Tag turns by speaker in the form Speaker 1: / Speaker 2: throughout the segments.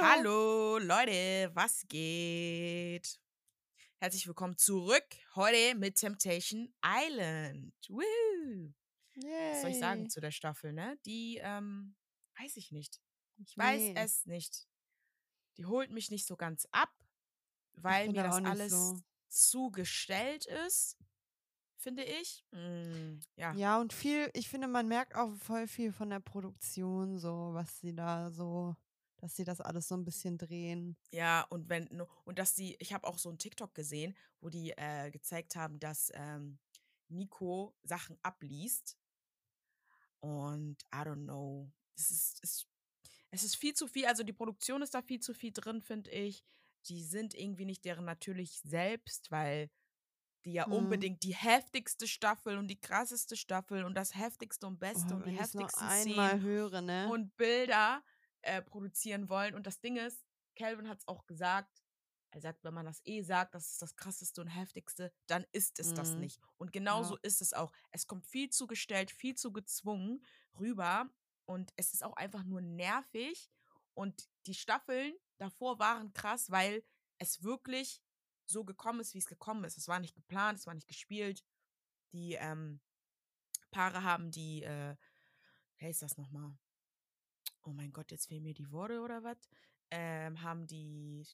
Speaker 1: Hallo.
Speaker 2: Hallo, Leute, was geht? Herzlich willkommen zurück. Heute mit Temptation Island. Woo! Was soll ich sagen zu der Staffel, ne? Die, ähm, weiß ich nicht. Ich weiß
Speaker 1: Nee.
Speaker 2: es nicht. Die holt mich nicht so ganz ab, weil mir das alles
Speaker 1: so.
Speaker 2: zu gestellt ist, finde ich. Mm, ja.
Speaker 1: Ja, und viel, ich finde, man merkt auch voll viel von der Produktion, so, was sie da so, dass sie das alles so ein bisschen drehen.
Speaker 2: Ja, und wenn, und dass die, ich habe auch so einen TikTok gesehen, wo die äh, gezeigt haben, dass ähm, Nico Sachen abliest. Und I don't know. Es ist, es, es ist viel zu viel, also die Produktion ist da viel zu viel drin, finde ich. Die sind irgendwie nicht deren natürlich selbst, weil die ja
Speaker 1: Mhm.
Speaker 2: unbedingt die heftigste Staffel und die krasseste Staffel und das heftigste und beste
Speaker 1: Oh,
Speaker 2: und die heftigsten Szenen
Speaker 1: höre, ne?
Speaker 2: und Bilder äh, produzieren wollen. Und das Ding ist, Calvin hat es auch gesagt, er sagt, wenn man das eh sagt, das ist das krasseste und heftigste, dann ist es das
Speaker 1: Mhm.
Speaker 2: nicht. Und genauso
Speaker 1: Ja.
Speaker 2: ist es auch. Es kommt viel zu gestellt, viel zu gezwungen rüber. Und es ist auch einfach nur nervig. Und die Staffeln davor waren krass, weil es wirklich so gekommen ist, wie es gekommen ist. Es war nicht geplant, es war nicht gespielt. Die ähm, Paare haben die, äh, wie heißt das nochmal? Oh mein Gott, jetzt fehlen mir die Worte oder was, ähm, haben die,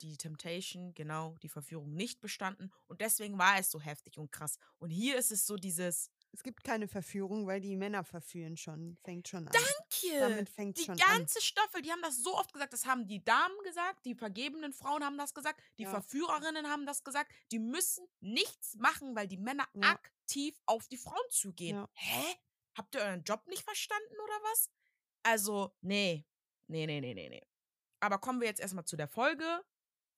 Speaker 2: die Temptation, genau, die Verführung nicht bestanden. Und deswegen war es so heftig und krass. Und hier ist es so dieses,
Speaker 1: Es gibt keine Verführung, weil die Männer verführen schon. Fängt schon an.
Speaker 2: danke!
Speaker 1: Damit fängt
Speaker 2: Die
Speaker 1: schon an.
Speaker 2: ganze Staffel, die haben das so oft gesagt, das haben die Damen gesagt, die vergebenen Frauen haben das gesagt, die
Speaker 1: Ja.
Speaker 2: Verführerinnen haben das gesagt, die müssen nichts machen, weil die Männer
Speaker 1: Ja.
Speaker 2: aktiv auf die Frauen zugehen.
Speaker 1: Ja.
Speaker 2: Hä? Habt ihr euren Job nicht verstanden oder was? Also, nee. Nee, nee, nee, nee, nee. Aber kommen wir jetzt erstmal zu der Folge.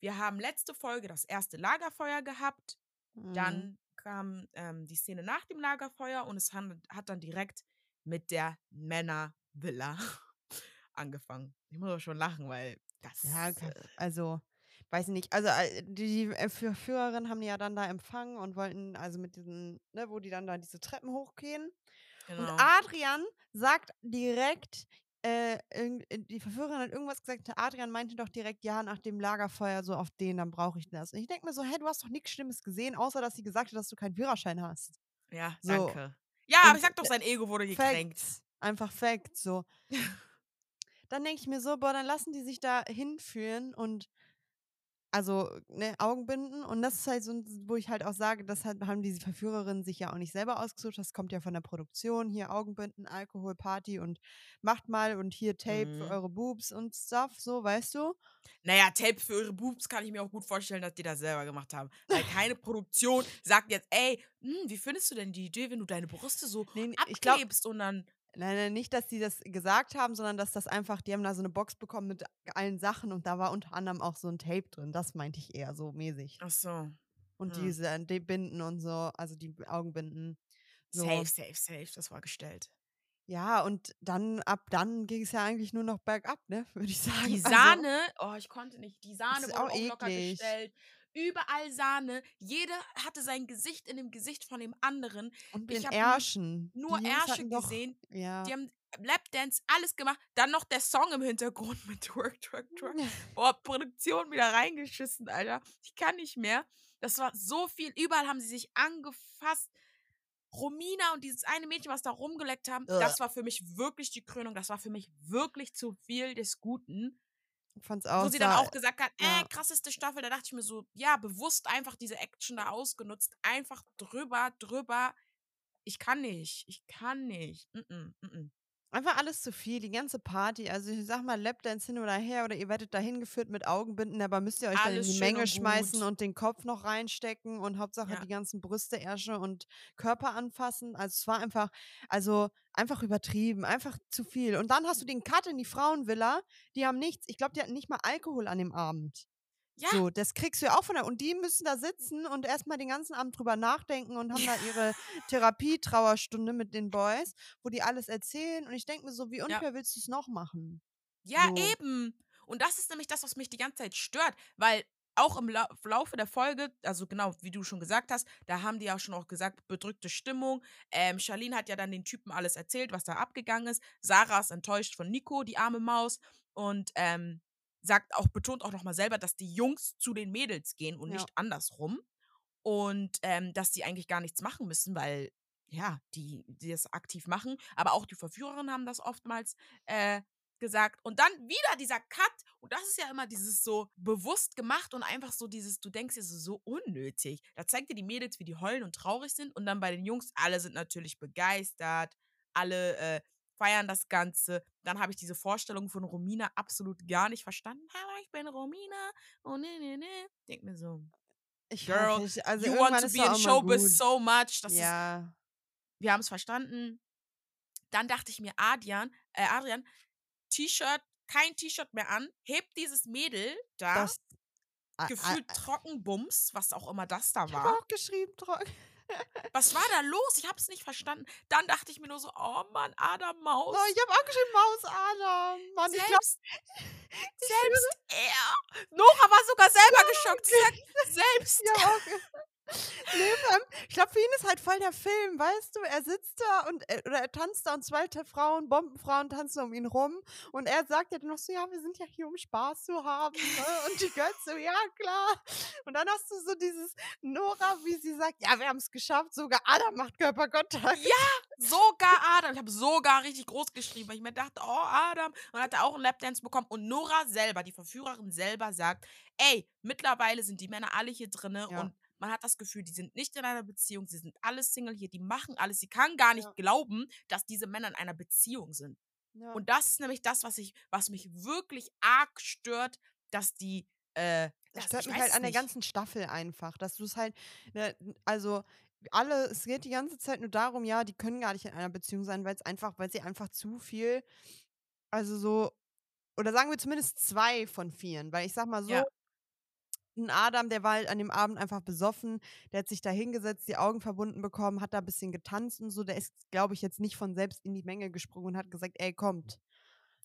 Speaker 2: Wir haben letzte Folge das erste Lagerfeuer gehabt.
Speaker 1: Mhm.
Speaker 2: Dann kam ähm, die Szene nach dem Lagerfeuer und es han- hat dann direkt mit der Männervilla angefangen. Ich muss aber schon lachen, weil das.
Speaker 1: Ja,
Speaker 2: äh,
Speaker 1: also, weiß nicht. Also, äh, die äh, Verführerinnen haben die ja dann da empfangen und wollten, also mit diesen, ne, wo die dann da diese Treppen hochgehen. Und
Speaker 2: genau.
Speaker 1: Adrian sagt direkt, äh, äh, die Verführerin hat irgendwas gesagt. Adrian meinte doch direkt, ja, nach dem Lagerfeuer, so auf den, dann brauche ich das. Und ich denke mir so, hey, du hast doch nichts Schlimmes gesehen, außer dass sie gesagt hat, dass du keinen Führerschein hast.
Speaker 2: ja,
Speaker 1: so.
Speaker 2: danke. Ja,
Speaker 1: Und,
Speaker 2: aber ich sag doch, sein Ego wurde gekränkt.
Speaker 1: Facts. Einfach Facts, so. dann denke ich mir so, boah, dann lassen die sich da hinführen und also, ne, Augenbinden. Und das ist halt so, wo ich halt auch sage, das hat, haben diese Verführerinnen sich ja auch nicht selber ausgesucht. Das kommt ja von der Produktion. Hier Augenbinden, Alkohol, Party und macht mal und hier Tape für
Speaker 2: Mhm.
Speaker 1: eure Boobs und Stuff, so, weißt du?
Speaker 2: Naja, Tape für ihre Boobs kann ich mir auch gut vorstellen, dass die das selber gemacht haben. Weil keine Produktion sagt jetzt, ey, hm, wie findest du denn die Idee, wenn du deine Brüste so
Speaker 1: Nee,
Speaker 2: abklebst und dann.
Speaker 1: Nein, nein, nicht, dass die das gesagt haben, sondern dass das einfach, die haben da so eine Box bekommen mit allen Sachen und da war unter anderem auch so ein Tape drin. Das meinte ich eher so mäßig.
Speaker 2: Ach so.
Speaker 1: Und
Speaker 2: Hm.
Speaker 1: diese äh, die Binden und so, also die Augenbinden. So.
Speaker 2: Safe, safe, safe. Das war gestellt.
Speaker 1: Ja, und dann, ab dann ging es ja eigentlich nur noch bergab, ne, würde ich sagen.
Speaker 2: Die
Speaker 1: Also,
Speaker 2: Sahne, oh, ich konnte nicht. Die Sahne wurde
Speaker 1: auch
Speaker 2: auch locker gestellt. Überall Sahne. Jeder hatte sein Gesicht in dem Gesicht von dem anderen.
Speaker 1: und
Speaker 2: ich
Speaker 1: den Ärschen.
Speaker 2: Nur
Speaker 1: die
Speaker 2: Ärsche
Speaker 1: hatten doch,
Speaker 2: gesehen.
Speaker 1: Ja.
Speaker 2: Die haben Lapdance, alles gemacht. Dann noch der Song im Hintergrund mit Twerk, Twerk, Twerk. Boah, Produktion wieder reingeschissen, Alter. Ich kann nicht mehr. Das war so viel. Überall haben sie sich angefasst. Romina und dieses eine Mädchen, was da rumgeleckt haben, das war für mich wirklich die Krönung. Das war für mich wirklich zu viel des Guten.
Speaker 1: Fand's auch.
Speaker 2: Wo sie dann auch gesagt hat,
Speaker 1: ja.
Speaker 2: äh, krasseste Staffel, da dachte ich mir so, ja, bewusst einfach diese Action da ausgenutzt. Einfach drüber, drüber. Ich kann nicht. Ich kann nicht. Mm -mm, mm -mm.
Speaker 1: Einfach alles zu viel, die ganze Party. Also ich sag mal, Lapdance hin oder her oder ihr werdet da hingeführt mit Augenbinden, aber müsst ihr euch dann in
Speaker 2: Alles
Speaker 1: die Menge
Speaker 2: und
Speaker 1: schmeißen und den Kopf noch reinstecken und Hauptsache
Speaker 2: Ja.
Speaker 1: die ganzen Brüste, Ärsche und Körper anfassen. Also es war einfach, also einfach übertrieben, einfach zu viel. Und dann hast du den Cut in die Frauenvilla, die haben nichts, ich glaube, die hatten nicht mal Alkohol an dem Abend.
Speaker 2: Ja,
Speaker 1: So, das kriegst du ja auch von der. Und die müssen da sitzen und erstmal den ganzen Abend drüber nachdenken und haben da ihre Therapie-Trauerstunde mit den Boys, wo die alles erzählen. Und ich denke mir so, wie unfair willst du es noch machen?
Speaker 2: Ja,
Speaker 1: So.
Speaker 2: eben. Und das ist nämlich das, was mich die ganze Zeit stört, weil auch im Lau Laufe der Folge, also genau, wie du schon gesagt hast, da haben die ja schon auch gesagt, bedrückte Stimmung. Ähm, Charlene hat ja dann den Typen alles erzählt, was da abgegangen ist. Sarah ist enttäuscht von Nico, die arme Maus. Und ähm, sagt auch, betont auch nochmal selber, dass die Jungs zu den Mädels gehen und
Speaker 1: Ja.
Speaker 2: nicht andersrum. Und ähm, dass die eigentlich gar nichts machen müssen, weil ja, die, die das aktiv machen. Aber auch die Verführerinnen haben das oftmals äh, gesagt. Und dann wieder dieser Cut. Und das ist ja immer dieses so bewusst gemacht und einfach so dieses, du denkst dir so, so unnötig. Da zeigt dir die Mädels, wie die heulen und traurig sind. Und dann bei den Jungs, alle sind natürlich begeistert. Alle äh, feiern das Ganze. Dann habe ich diese Vorstellung von Romina absolut gar nicht verstanden. Hallo, ich bin Romina. Oh, ne, ne, ne. Denk mir so,
Speaker 1: Ich
Speaker 2: Girl,
Speaker 1: nicht, also
Speaker 2: you want to
Speaker 1: ist
Speaker 2: be in Showbiz
Speaker 1: gut.
Speaker 2: so much. Das ist
Speaker 1: ja,
Speaker 2: wir haben es verstanden. Dann dachte ich mir, Adrian, äh, Adrian, T-Shirt, kein T-Shirt mehr an, hebt dieses Mädel da,
Speaker 1: das.
Speaker 2: Gefühlt
Speaker 1: ah,
Speaker 2: Trockenbums, was auch immer das da
Speaker 1: Ich habe
Speaker 2: war.
Speaker 1: auch geschrieben, trocken.
Speaker 2: Was war da los? Ich habe es nicht verstanden. Dann dachte ich mir nur so, oh Mann, Adam Maus.
Speaker 1: Oh, ich habe auch geschrieben, Maus Adam. Mann, ich glaube,
Speaker 2: selbst, selbst er. Nora war sogar selber geschockt. Sie sagt, selbst
Speaker 1: ja auch. Nee, ich glaube, für ihn ist halt voll der Film, weißt du? Er sitzt da und er, oder er tanzt da und zwei Frauen, Bombenfrauen tanzen um ihn rum und er sagt ja dann noch so, ja, wir sind ja hier, um Spaß zu haben. Ne? Und die Girls so, ja, klar. Und dann hast du so dieses Nora, wie sie sagt, ja, wir haben es geschafft, sogar Adam macht Körperkontakt.
Speaker 2: Sogar Adam. Ich habe sogar richtig groß geschrieben, weil ich mir dachte, oh, Adam. Und hat er auch einen Lapdance bekommen. Und Nora selber, die Verführerin selber, sagt, ey, mittlerweile sind die Männer alle hier drinne
Speaker 1: Ja.
Speaker 2: und man hat das Gefühl, die sind nicht in einer Beziehung, sie sind alle Single hier, die machen alles. Sie kann gar nicht
Speaker 1: Ja.
Speaker 2: glauben, dass diese Männer in einer Beziehung sind.
Speaker 1: Ja.
Speaker 2: Und das ist nämlich das, was ich, was mich wirklich arg stört, dass die, äh,
Speaker 1: Das stört
Speaker 2: ich
Speaker 1: mich halt an der ganzen Staffel einfach, dass du es halt, ne, also alle, es geht die ganze Zeit nur darum, ja, die können gar nicht in einer Beziehung sein, weil es einfach, weil sie einfach zu viel, also so, oder sagen wir zumindest zwei von vieren, weil ich sag mal so,
Speaker 2: Ja.
Speaker 1: Ein Adam, der war halt an dem Abend einfach besoffen, der hat sich da hingesetzt, die Augen verbunden bekommen, hat da ein bisschen getanzt und so, der ist, glaube ich, jetzt nicht von selbst in die Menge gesprungen und hat gesagt, ey, kommt.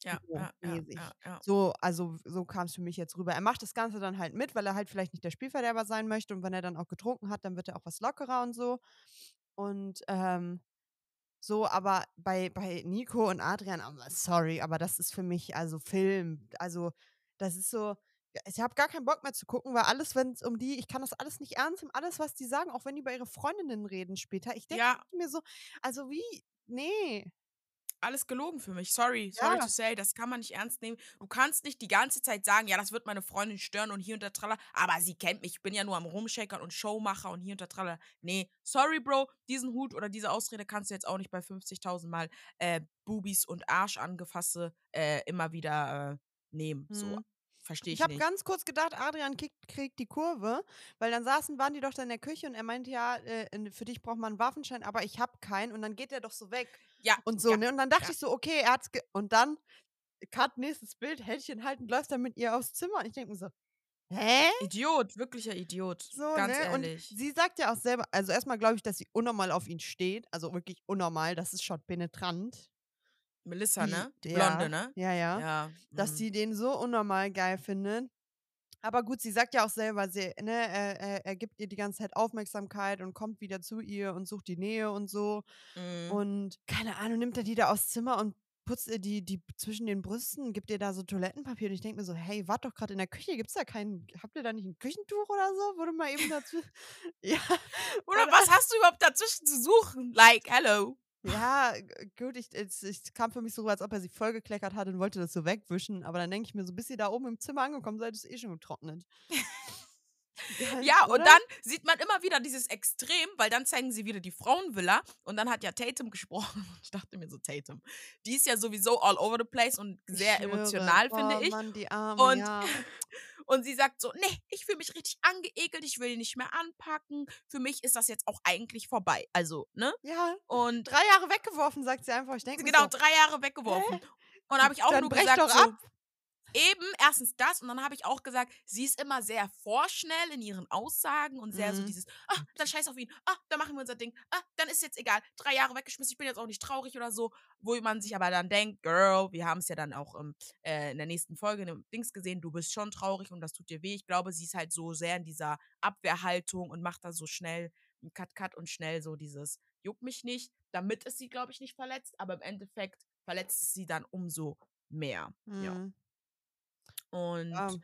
Speaker 2: Ja,
Speaker 1: so
Speaker 2: ja, ja, ja.
Speaker 1: So, also so kam es für mich jetzt rüber. Er macht das Ganze dann halt mit, weil er halt vielleicht nicht der Spielverderber sein möchte und wenn er dann auch getrunken hat, dann wird er auch was lockerer und so. Und ähm, so, aber bei, bei Nico und Adrian, aber sorry, aber das ist für mich also Film. Also, das ist so, ich habe gar keinen Bock mehr zu gucken, weil alles, wenn es um die, ich kann das alles nicht ernst nehmen, alles, was die sagen, auch wenn die über ihre Freundinnen reden später. Ich denke
Speaker 2: Ja,
Speaker 1: mir so, also wie, nee.
Speaker 2: alles gelogen für mich. Sorry, sorry
Speaker 1: Ja.
Speaker 2: to say, das kann man nicht ernst nehmen. Du kannst nicht die ganze Zeit sagen, ja, das wird meine Freundin stören und hier und da tralla, aber sie kennt mich, ich bin ja nur am Rumshakern und Showmacher und hier und da tralla. Nee, sorry, Bro, diesen Hut oder diese Ausrede kannst du jetzt auch nicht bei 50.000 Mal äh, Bubis und Arsch angefasste äh, immer wieder äh, nehmen. So,
Speaker 1: Mhm.
Speaker 2: Verstehe ich,
Speaker 1: Ich habe ganz kurz gedacht, Adrian kriegt, kriegt die Kurve, weil dann saßen, waren die doch da in der Küche und er meinte, ja, äh, für dich braucht man einen Waffenschein, aber ich habe keinen und dann geht er doch so weg
Speaker 2: Ja,
Speaker 1: und so,
Speaker 2: ja,
Speaker 1: ne? Und dann dachte
Speaker 2: ja.
Speaker 1: ich so, okay, er hat's ge und dann, Cut, nächstes Bild, Händchen halten, läuft er mit ihr aufs Zimmer und ich denke mir so, hä?
Speaker 2: Idiot, wirklicher Idiot.
Speaker 1: So,
Speaker 2: ganz
Speaker 1: ne? Und
Speaker 2: ehrlich.
Speaker 1: sie sagt ja auch selber, also erstmal glaube ich, dass sie unnormal auf ihn steht, also wirklich unnormal, das ist schon penetrant.
Speaker 2: Melissa,
Speaker 1: Die-
Speaker 2: ne?
Speaker 1: ja,
Speaker 2: Blonde, ne?
Speaker 1: Ja, ja.
Speaker 2: Ja.
Speaker 1: dass
Speaker 2: mhm.
Speaker 1: sie den so unnormal geil findet. Aber gut, sie sagt ja auch selber, sie, ne, er, er, gibt ihr die ganze Zeit Aufmerksamkeit und kommt wieder zu ihr und sucht die Nähe und so.
Speaker 2: Mhm.
Speaker 1: Und keine Ahnung, nimmt er die da aufs Zimmer und putzt ihr die, die zwischen den Brüsten, gibt ihr da so Toilettenpapier. Und ich denke mir so, hey, wart doch gerade in der Küche, gibt's da kein, habt ihr da nicht ein Küchentuch oder so? Wurde mal eben dazu. ja.
Speaker 2: Oder was hast du überhaupt dazwischen zu suchen? Like, hello.
Speaker 1: Ja, gut, ich, es, es kam für mich so, rüber, als ob er sie vollgekleckert hat und wollte das so wegwischen. Aber dann denke ich mir so, bis ihr da oben im Zimmer angekommen seid, ist eh schon getrocknet.
Speaker 2: Ja, und
Speaker 1: Oder?
Speaker 2: dann sieht man immer wieder dieses Extrem, weil dann zeigen sie wieder die Frauenvilla und dann hat ja Tatum gesprochen. Und ich dachte mir so, Tatum, die ist ja sowieso all over the place und
Speaker 1: Ich
Speaker 2: sehr emotional, finde
Speaker 1: oh,
Speaker 2: ich.
Speaker 1: Mann, die Arme,
Speaker 2: Und-
Speaker 1: ja.
Speaker 2: Und sie sagt so, nee, ich fühle mich richtig angeekelt, ich will ihn nicht mehr anpacken. Für mich ist das jetzt auch eigentlich vorbei. Also, ne?
Speaker 1: Ja,
Speaker 2: Und
Speaker 1: drei Jahre weggeworfen, sagt sie einfach. Ich denke
Speaker 2: genau,
Speaker 1: so,
Speaker 2: drei Jahre weggeworfen. Und da habe ich auch
Speaker 1: Dann
Speaker 2: nur gesagt,
Speaker 1: doch
Speaker 2: so,
Speaker 1: ab.
Speaker 2: Eben, erstens das und dann habe ich auch gesagt, sie ist immer sehr vorschnell in ihren Aussagen und sehr so
Speaker 1: Mhm.
Speaker 2: dieses, ah, dann scheiß auf ihn, ah, dann machen wir unser Ding, ah, dann ist jetzt egal, drei Jahre weggeschmissen, ich bin jetzt auch nicht traurig oder so, wo man sich aber dann denkt, Girl, wir haben es ja dann auch ähm, äh, in der nächsten Folge in Dings gesehen, du bist schon traurig und das tut dir weh. Ich glaube, sie ist halt so sehr in dieser Abwehrhaltung und macht da so schnell einen Cut-Cut und schnell so dieses, juckt mich nicht, damit ist sie, glaube ich, nicht verletzt, aber im Endeffekt verletzt es sie dann umso mehr. Ja. Und
Speaker 1: Ähm,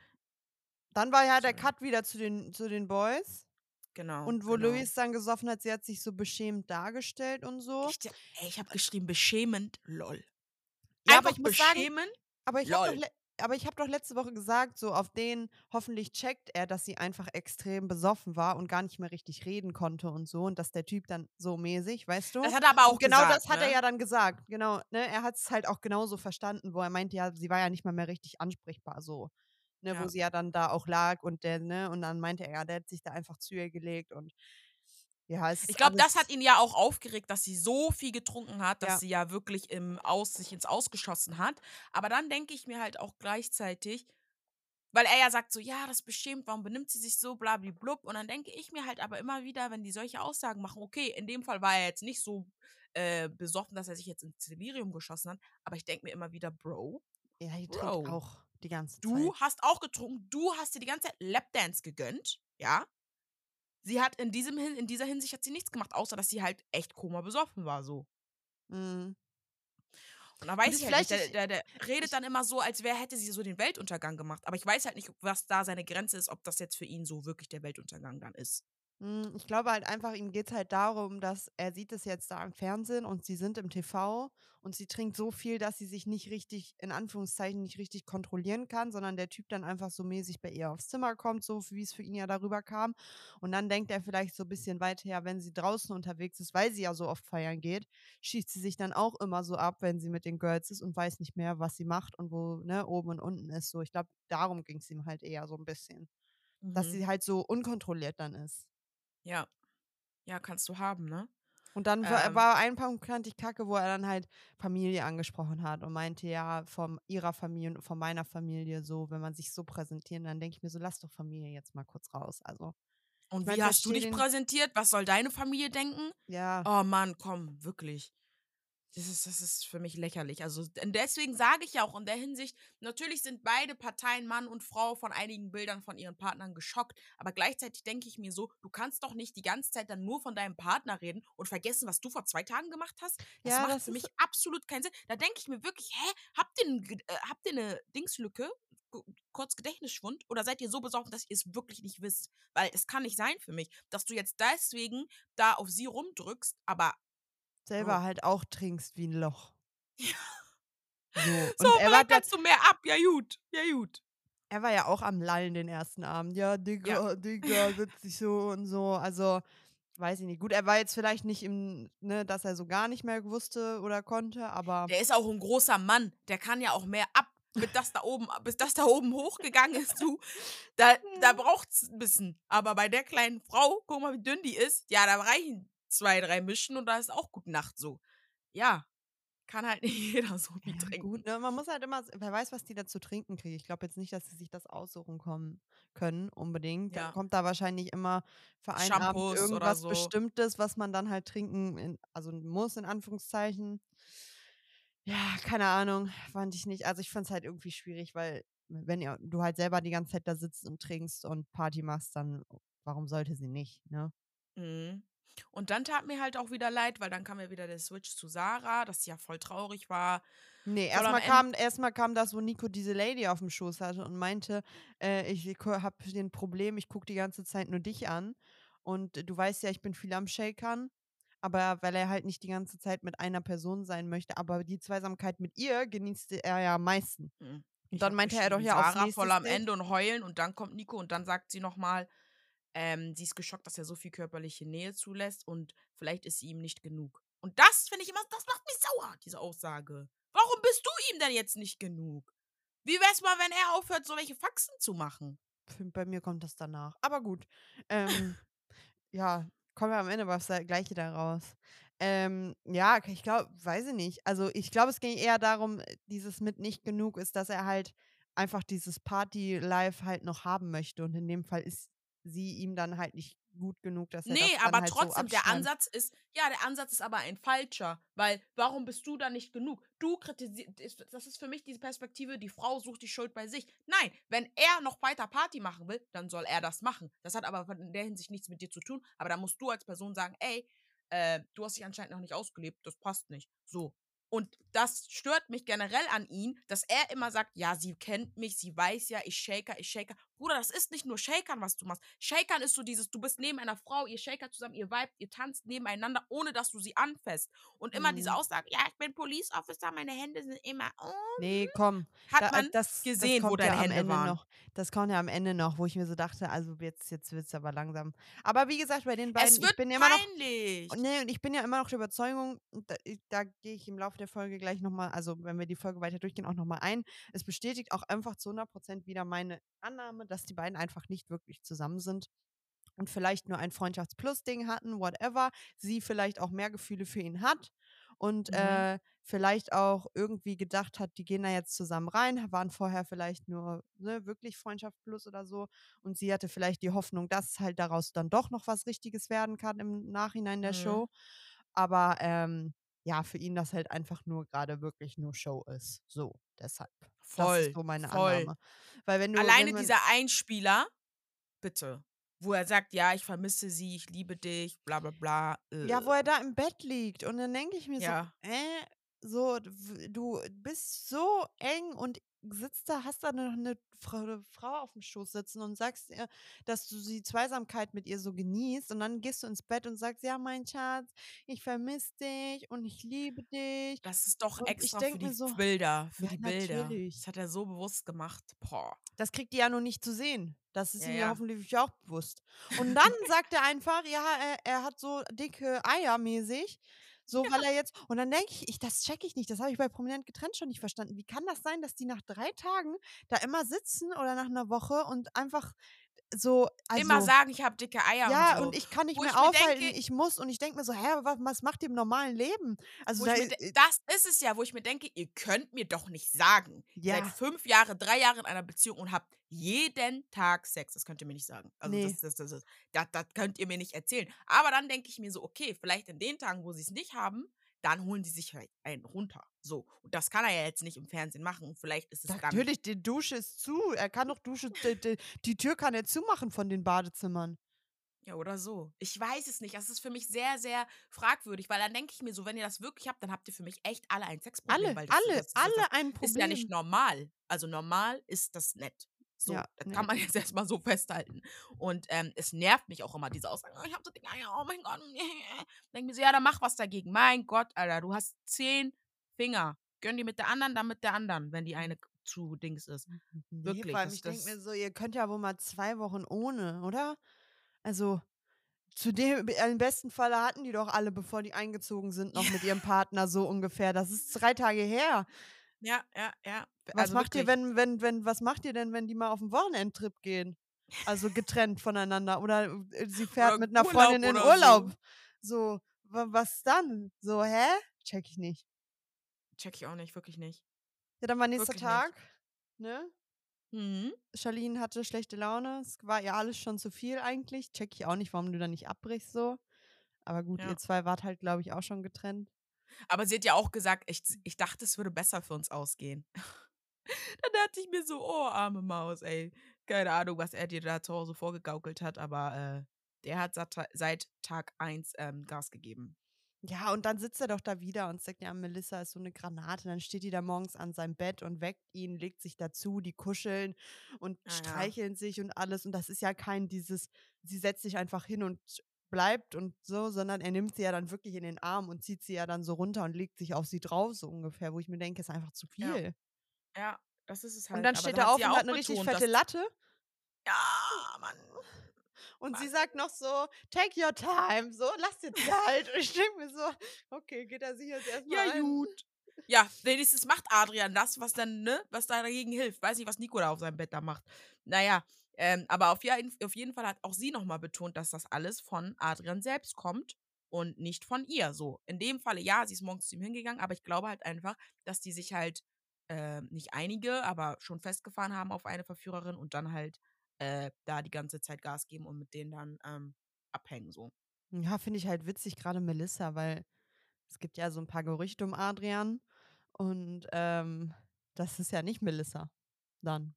Speaker 1: dann war ja der. Cut wieder zu den zu den Boys.
Speaker 2: genau,
Speaker 1: Und wo
Speaker 2: genau.
Speaker 1: Louis dann gesoffen hat, sie hat sich so beschämt dargestellt und so.
Speaker 2: Ich, ey, ich habe geschrieben, beschämend, lol.
Speaker 1: Ja,
Speaker 2: Einfach
Speaker 1: aber ich muss sagen,
Speaker 2: beschämen.
Speaker 1: aber ich habe aber ich habe doch letzte Woche gesagt, so auf den hoffentlich checkt er, dass sie einfach extrem besoffen war und gar nicht mehr richtig reden konnte und so und dass der Typ dann so mäßig, weißt du?
Speaker 2: Das hat er aber auch
Speaker 1: Und genau
Speaker 2: gesagt,
Speaker 1: das hat er
Speaker 2: ne?
Speaker 1: ja dann gesagt. Genau, ne? Er hat es halt auch genauso verstanden, wo er meinte, ja, sie war ja nicht mal mehr richtig ansprechbar, so. Ne, wo
Speaker 2: Ja.
Speaker 1: sie ja dann da auch lag und der, ne, und dann meinte er, ja, der hat sich da einfach zu ihr gelegt und ja,
Speaker 2: Ich glaube, das hat ihn ja auch aufgeregt, dass sie so viel getrunken hat, dass
Speaker 1: Ja.
Speaker 2: sie ja wirklich im Aus, sich ins Ausgeschossen hat. Aber dann denke ich mir halt auch gleichzeitig, weil er ja sagt so, ja, das beschämt, warum benimmt sie sich so, blablablub. Und dann denke ich mir halt aber immer wieder, wenn die solche Aussagen machen, okay, in dem Fall war er jetzt nicht so äh, besoffen, dass er sich jetzt ins Delirium geschossen hat. Aber ich denke mir immer wieder, Bro,
Speaker 1: Ja, die
Speaker 2: Bro,
Speaker 1: trinkt auch die ganze
Speaker 2: du
Speaker 1: Zeit.
Speaker 2: hast auch getrunken, du hast dir die ganze Zeit Lapdance gegönnt, ja. Sie hat in, diesem, in dieser Hinsicht hat sie nichts gemacht, außer dass sie halt echt koma besoffen war, so.
Speaker 1: Mhm.
Speaker 2: Und da weiß
Speaker 1: das
Speaker 2: ich halt nicht,
Speaker 1: vielleicht
Speaker 2: der, der, der redet dann immer so, als wäre, hätte sie so den Weltuntergang gemacht. Aber ich weiß halt nicht, was da seine Grenze ist, ob das jetzt für ihn so wirklich der Weltuntergang dann ist.
Speaker 1: Hm, Ich glaube halt einfach, ihm geht es halt darum, dass er sieht es jetzt da im Fernsehen und sie sind im TV und sie trinkt so viel, dass sie sich nicht richtig, in Anführungszeichen, nicht richtig kontrollieren kann, sondern der Typ dann einfach so mäßig bei ihr aufs Zimmer kommt, so wie es für ihn ja darüber kam. Und dann denkt er vielleicht so ein bisschen weiter, ja, wenn sie draußen unterwegs ist, weil sie ja so oft feiern geht, schießt sie sich dann auch immer so ab, wenn sie mit den Girls ist und weiß nicht mehr, was sie macht und wo, ne, oben und unten ist. So, ich glaube, darum ging es ihm halt eher so ein bisschen. Dass
Speaker 2: Mhm.
Speaker 1: sie halt so unkontrolliert dann ist.
Speaker 2: Ja. Ja, kannst du haben, ne?
Speaker 1: Und dann war,
Speaker 2: Ähm.
Speaker 1: war ein Punkt fand ich kacke, wo er dann halt Familie angesprochen hat und meinte, ja, von ihrer Familie und von meiner Familie so, wenn man sich so präsentiert, dann denke ich mir so, lass doch Familie jetzt mal kurz raus. Also,
Speaker 2: Und
Speaker 1: mein,
Speaker 2: wie hast du dich präsentiert? Was soll deine Familie denken?
Speaker 1: ja,
Speaker 2: Oh Mann, komm, wirklich. Das ist, das ist für mich lächerlich. Also deswegen sage ich ja auch in der Hinsicht, natürlich sind beide Parteien, Mann und Frau, von einigen Bildern von ihren Partnern geschockt. Aber gleichzeitig denke ich mir so, du kannst doch nicht die ganze Zeit dann nur von deinem Partner reden und vergessen, was du vor zwei Tagen gemacht hast. Das
Speaker 1: Ja,
Speaker 2: macht
Speaker 1: das
Speaker 2: für mich absolut keinen Sinn. Da denke ich mir wirklich, hä, habt ihr, äh, habt ihr eine Dingslücke? Ku- Kurz Gedächtnisschwund? Oder seid ihr so besoffen, dass ihr es wirklich nicht wisst? Weil es kann nicht sein für mich, dass du jetzt deswegen da auf sie rumdrückst, aber
Speaker 1: selber
Speaker 2: oh.
Speaker 1: halt auch trinkst wie ein Loch.
Speaker 2: Ja.
Speaker 1: So,
Speaker 2: So,
Speaker 1: er war,
Speaker 2: vielleicht
Speaker 1: da,
Speaker 2: kannst du mehr ab. Ja, gut. Ja, gut.
Speaker 1: er war ja auch am Lallen den ersten Abend. Ja, Digga, Digga, witzig so und so. Also, weiß ich nicht. Gut, er war jetzt vielleicht nicht im, ne, dass er so gar nicht mehr wusste oder konnte, aber.
Speaker 2: Der ist auch ein großer Mann. Der kann ja auch mehr ab. Mit das da oben, bis das da oben hochgegangen ist, du. Da, da braucht's ein bisschen. Aber bei der kleinen Frau, guck mal, wie dünn die ist. Ja, da reichen zwei, drei Mischen und da ist auch gute Nacht so. Ja. Kann halt nicht jeder so viel
Speaker 1: Ja,
Speaker 2: trinken.
Speaker 1: gut, ne? man muss halt immer, wer weiß, was die da zu trinken kriegen. Ich glaube jetzt nicht, dass sie sich das aussuchen kommen können, unbedingt.
Speaker 2: Ja.
Speaker 1: Dann kommt da wahrscheinlich immer
Speaker 2: oder
Speaker 1: irgendwas
Speaker 2: so.
Speaker 1: Bestimmtes, was man dann halt trinken, in, also muss, in Anführungszeichen. Ja, keine Ahnung, fand ich nicht. Also ich fand es halt irgendwie schwierig, weil wenn ihr, du halt selber die ganze Zeit da sitzt und trinkst und Party machst, dann warum sollte sie nicht, ne?
Speaker 2: Mhm. Und dann tat mir halt auch wieder leid, weil dann kam ja wieder der Switch zu Sarah, dass sie ja voll traurig war.
Speaker 1: Nee, erstmal kam, erstmal kam das, wo Nico diese Lady auf dem Schoß hatte und meinte, äh, ich habe ein Problem, ich gucke die ganze Zeit nur dich an. Und du weißt ja, ich bin viel am Shakern. Aber weil er halt nicht die ganze Zeit mit einer Person sein möchte, aber die Zweisamkeit mit ihr genießt er ja am meisten.
Speaker 2: Mhm.
Speaker 1: Und dann meinte er doch, ja, aufs
Speaker 2: Sarah voll am. Ende und heulen und dann kommt Nico und dann sagt sie nochmal, ähm, sie ist geschockt, dass er so viel körperliche Nähe zulässt und vielleicht ist sie ihm nicht genug. Und das finde ich immer, das macht mich sauer, diese Aussage. Warum bist du ihm denn jetzt nicht genug? Wie wär's mal, wenn er aufhört, so welche Faxen zu machen?
Speaker 1: Bei mir kommt das danach. Aber gut. Ähm, ja, kommen wir am Ende was Gleiche da raus. Ähm, ja, ich glaube, weiß ich nicht. Also ich glaube, es ging eher darum, äh, dieses mit nicht genug ist, dass er halt einfach dieses Party-Life halt noch haben möchte. Und in dem Fall ist sie ihm dann halt nicht gut genug, dass er das
Speaker 2: Nee,
Speaker 1: dann
Speaker 2: aber
Speaker 1: halt so
Speaker 2: trotzdem, der
Speaker 1: abschreibt.
Speaker 2: Ansatz ist, ja, der Ansatz ist aber ein falscher, weil warum bist du da nicht genug? Du kritisierst, das ist für mich diese Perspektive, die Frau sucht die Schuld bei sich. Nein, wenn er noch weiter Party machen will, dann soll er das machen. Das hat aber in der Hinsicht nichts mit dir zu tun, aber da musst du als Person sagen, ey, äh, du hast dich anscheinend noch nicht ausgelebt, das passt nicht. So. Und das stört mich generell an ihn, dass er immer sagt, ja, sie kennt mich, sie weiß ja, ich shaker, ich shaker. Bruder, das ist nicht nur Shakern, was du machst. Shakern ist so dieses, du bist neben einer Frau, ihr shakert zusammen, ihr vibet, ihr tanzt nebeneinander, ohne dass du sie anfasst. Und immer
Speaker 1: Mhm.
Speaker 2: diese Aussage, ja, ich bin Police Officer, meine Hände sind immer um.
Speaker 1: Nee, komm.
Speaker 2: Hat
Speaker 1: Da,
Speaker 2: man
Speaker 1: das,
Speaker 2: gesehen,
Speaker 1: das
Speaker 2: wo deine
Speaker 1: ja am
Speaker 2: Hände
Speaker 1: Ende
Speaker 2: waren.
Speaker 1: noch. Das kommt ja am Ende noch, wo ich mir so dachte, also jetzt, jetzt wird es aber langsam. Aber wie gesagt, bei den beiden,
Speaker 2: Es
Speaker 1: ich
Speaker 2: wird
Speaker 1: bin immer noch.
Speaker 2: peinlich.
Speaker 1: Und Nee, und ich bin ja immer noch der Überzeugung, da, ich- da gehe ich im Laufe der Folge gleich nochmal, also wenn wir die Folge weiter durchgehen, auch nochmal ein. Es bestätigt auch einfach zu 100% wieder meine Annahme, dass die beiden einfach nicht wirklich zusammen sind und vielleicht nur ein Freundschafts-Plus-Ding hatten, whatever. Sie vielleicht auch mehr Gefühle für ihn hat und
Speaker 2: Mhm.
Speaker 1: äh, vielleicht auch irgendwie gedacht hat, die gehen da jetzt zusammen rein, waren vorher vielleicht nur ne, wirklich Freundschaft Plus oder so und sie hatte vielleicht die Hoffnung, dass halt daraus dann doch noch was Richtiges werden kann im Nachhinein der
Speaker 2: Mhm.
Speaker 1: Show. Aber ähm, ja, für ihn das halt einfach nur gerade wirklich nur Show ist. So, deshalb. das
Speaker 2: Voll,
Speaker 1: ist so meine
Speaker 2: voll.
Speaker 1: Annahme. Weil wenn du,
Speaker 2: Alleine
Speaker 1: wenn
Speaker 2: dieser Einspieler, bitte, wo er sagt, ja, ich vermisse sie, ich liebe dich, bla bla bla.
Speaker 1: Ja,
Speaker 2: äh.
Speaker 1: wo er da im Bett liegt. Und dann denke ich mir
Speaker 2: Ja.
Speaker 1: so, äh, so, du bist so eng und sitzt da, hast da noch eine Frau, eine Frau auf dem Schoß sitzen und sagst ihr, dass du die Zweisamkeit mit ihr so genießt und dann gehst du ins Bett und sagst, ja, mein Schatz, ich vermisse dich und ich liebe dich.
Speaker 2: Das ist doch
Speaker 1: Und
Speaker 2: extra für die
Speaker 1: mir so,
Speaker 2: Bilder, für
Speaker 1: ja,
Speaker 2: die Bilder.
Speaker 1: natürlich.
Speaker 2: Das hat er so bewusst gemacht. Boah.
Speaker 1: Das kriegt die ja nur nicht zu sehen. Das ist
Speaker 2: Ja,
Speaker 1: ihm ja
Speaker 2: ja.
Speaker 1: hoffentlich auch bewusst. Und dann sagt er einfach, ja, er, er hat so dicke Eier mäßig. So, weil er jetzt, und dann denke ich, ich, das check ich nicht, das habe ich bei Prominent getrennt schon nicht verstanden. Wie kann das sein, dass die nach drei Tagen da immer sitzen oder nach einer Woche und einfach so, also.
Speaker 2: Immer sagen, ich habe dicke Eier
Speaker 1: ja,
Speaker 2: und so.
Speaker 1: und ich kann nicht
Speaker 2: Wo
Speaker 1: mehr
Speaker 2: ich
Speaker 1: aufhalten,
Speaker 2: denke-
Speaker 1: ich muss und ich denke mir so, hä, was, macht ihr im normalen Leben? Also, da,
Speaker 2: das ist es ja, wo ich mir denke, ihr könnt mir doch nicht sagen, ihr
Speaker 1: Ja.
Speaker 2: seid fünf Jahre, drei Jahre in einer Beziehung und habt jeden Tag Sex. Das könnt ihr mir nicht sagen. Also
Speaker 1: Nee.
Speaker 2: das, das, das, das, das, das könnt ihr mir nicht erzählen. Aber dann denke ich mir so, okay, vielleicht in den Tagen, wo sie es nicht haben, dann holen sie sich halt einen runter. So. Und das kann er ja jetzt nicht im Fernsehen machen. Vielleicht ist es gar nicht.
Speaker 1: natürlich, die Dusche ist zu. Er kann doch Dusche, die, die, die Tür kann er zumachen von den Badezimmern.
Speaker 2: Ja, oder so. Ich weiß es nicht. Das ist für mich sehr, sehr fragwürdig, weil dann denke ich mir so, wenn ihr das wirklich habt, dann habt ihr für mich echt alle ein Sexproblem.
Speaker 1: Alle,
Speaker 2: das,
Speaker 1: alle,
Speaker 2: das, das,
Speaker 1: alle
Speaker 2: das
Speaker 1: ein Problem.
Speaker 2: ist ja nicht normal. Also normal ist das nett. So,
Speaker 1: Ja,
Speaker 2: das
Speaker 1: nee.
Speaker 2: kann man jetzt erstmal so festhalten. Und ähm, es nervt mich auch immer, diese Aussagen, oh, ich hab so Eier, oh mein Gott. Denke mir so, ja, dann mach was dagegen. Mein Gott, Alter, du hast zehn Finger. Gönn die mit der anderen, dann mit der anderen, wenn die eine zu Dings ist.
Speaker 1: Nee,
Speaker 2: Wirklich,
Speaker 1: vor allem,
Speaker 2: das-
Speaker 1: ich denke mir so, ihr könnt ja wohl mal zwei Wochen ohne, oder? Also, zu dem, im besten Falle hatten die doch alle, bevor die eingezogen sind, noch mit ihrem Partner so ungefähr. Das ist drei Tage her.
Speaker 2: Ja, ja, ja.
Speaker 1: Was
Speaker 2: Also
Speaker 1: macht ihr,
Speaker 2: wirklich.
Speaker 1: wenn, wenn, wenn, was macht ihr denn, wenn die mal auf einen Wochenendtrip gehen? Also getrennt voneinander. Oder äh, sie fährt
Speaker 2: Oder
Speaker 1: mit einer
Speaker 2: Urlaub
Speaker 1: Freundin in
Speaker 2: so.
Speaker 1: Urlaub. So, wa- was dann? So, hä? Check ich nicht.
Speaker 2: Check ich auch nicht, wirklich nicht.
Speaker 1: Ja, dann war nächster
Speaker 2: Wirklich nicht.
Speaker 1: Tag. Ne?
Speaker 2: Mhm.
Speaker 1: Charlene hatte schlechte Laune. Es war ihr alles schon zu viel eigentlich. Check ich auch nicht, warum du da nicht abbrichst so. Aber gut,
Speaker 2: Ja.
Speaker 1: ihr zwei wart halt, glaube ich, auch schon getrennt.
Speaker 2: Aber sie hat ja auch gesagt, ich, ich dachte, es würde besser für uns ausgehen. Dann dachte ich mir so, oh, arme Maus, ey. Keine Ahnung, was er dir da zu Hause vorgegaukelt hat, aber äh, der hat seit, seit Tag 1 ähm, Gas gegeben.
Speaker 1: Ja, und dann sitzt er doch da wieder und sagt, ja, Melissa ist so eine Granate. Dann steht die da morgens an seinem Bett und weckt ihn, legt sich dazu, die kuscheln und
Speaker 2: Ah, ja.
Speaker 1: streicheln sich und alles. Und das ist ja kein dieses, sie setzt sich einfach hin und bleibt und so, sondern er nimmt sie ja dann wirklich in den Arm und zieht sie ja dann so runter und legt sich auf sie drauf, so ungefähr, wo ich mir denke, ist einfach zu
Speaker 2: Ja.
Speaker 1: viel.
Speaker 2: Ja, das ist es halt.
Speaker 1: Und dann
Speaker 2: aber
Speaker 1: steht
Speaker 2: da
Speaker 1: er
Speaker 2: hat
Speaker 1: auf
Speaker 2: ja
Speaker 1: und hat eine richtig
Speaker 2: betont,
Speaker 1: fette
Speaker 2: dass-
Speaker 1: Latte.
Speaker 2: Ja, Mann.
Speaker 1: Und sie
Speaker 2: Mann.
Speaker 1: sagt noch so, take your time, so, lass dir Zeit. und ich denke mir so, okay, geht er sich jetzt erstmal
Speaker 2: Ja,
Speaker 1: ein.
Speaker 2: gut. Ja, wenigstens macht Adrian das, was dann, ne, was da dagegen hilft. Weiß nicht, was Nico da auf seinem Bett da macht. Naja, ähm, aber auf, jeden- auf jeden Fall hat auch sie nochmal betont, dass das alles von Adrian selbst kommt und nicht von ihr. So, in dem Falle, ja, sie ist morgens zu ihm hingegangen, aber ich glaube halt einfach, dass die sich halt äh, nicht einige, aber schon festgefahren haben auf eine Verführerin und dann halt äh, da die ganze Zeit Gas geben und mit denen dann ähm, abhängen. So.
Speaker 1: Ja, finde ich halt witzig, gerade Melissa, weil es gibt ja so ein paar Gerüchte um Adrian und ähm, das ist ja nicht Melissa. Dann.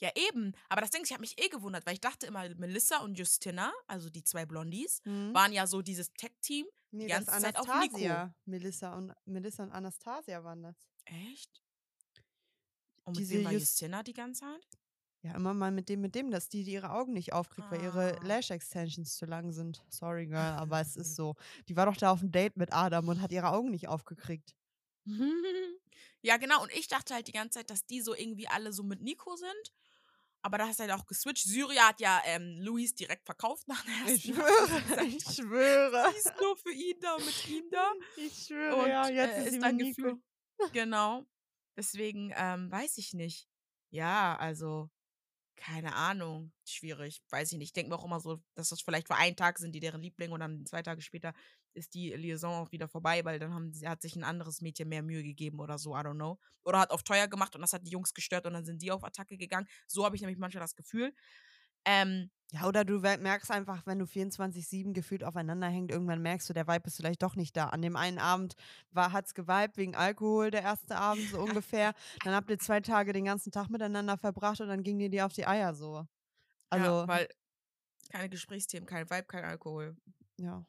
Speaker 2: Ja, eben. Aber das Ding ist, ich habe mich eh gewundert, weil ich dachte immer, Melissa und Justina, also die zwei Blondies,
Speaker 1: Mhm.
Speaker 2: waren ja so dieses Tech-Team.
Speaker 1: Nee,
Speaker 2: die
Speaker 1: das
Speaker 2: ganze Zeit auf Nico.
Speaker 1: Anastasia. Melissa und, Melissa und Anastasia waren das.
Speaker 2: Echt? Und mit
Speaker 1: Diese
Speaker 2: wem war
Speaker 1: Jus-
Speaker 2: Justina die ganze Zeit?
Speaker 1: Ja, immer mal mit dem, mit dem, dass die, die ihre Augen nicht aufkriegt, weil ihre
Speaker 2: Ah.
Speaker 1: Lash Extensions zu lang sind. Sorry, Girl, aber es ist so. Die war doch da auf dem Date mit Adam und hat ihre Augen nicht aufgekriegt.
Speaker 2: ja, genau. Und ich dachte halt die ganze Zeit, dass die so irgendwie alle so mit Nico sind. Aber da hast du halt auch geswitcht. Syria hat ja ähm, Luis direkt verkauft nach der ersten
Speaker 1: Ich schwöre, ich schwöre.
Speaker 2: Die ist nur für ihn da, mit ihm da.
Speaker 1: Ich schwöre,
Speaker 2: Und
Speaker 1: ja, jetzt
Speaker 2: äh,
Speaker 1: ist,
Speaker 2: ist
Speaker 1: sie
Speaker 2: dann
Speaker 1: Nico.
Speaker 2: Genau. Deswegen ähm, weiß ich nicht. Ja, also, keine Ahnung. Schwierig. Weiß ich nicht. Ich denke mir auch immer so, dass das vielleicht für einen Tag sind, die deren Liebling und dann zwei Tage später ist die Liaison auch wieder vorbei, weil dann haben, hat sich ein anderes Mädchen mehr Mühe gegeben oder so, I don't know. Oder hat auf teuer gemacht und das hat die Jungs gestört und dann sind die auf Attacke gegangen. So habe ich nämlich manchmal das Gefühl. Ähm,
Speaker 1: Ja, oder du merkst einfach, wenn du 24-7 gefühlt aufeinander hängt, irgendwann merkst du, der Vibe ist vielleicht doch nicht da. An dem einen Abend war, hat's geweibt wegen Alkohol, der erste Abend so ungefähr. Dann habt ihr zwei Tage den ganzen Tag miteinander verbracht und dann ging dir die auf die Eier so. Also,
Speaker 2: ja, weil keine Gesprächsthemen, kein Vibe, kein Alkohol.
Speaker 1: ja.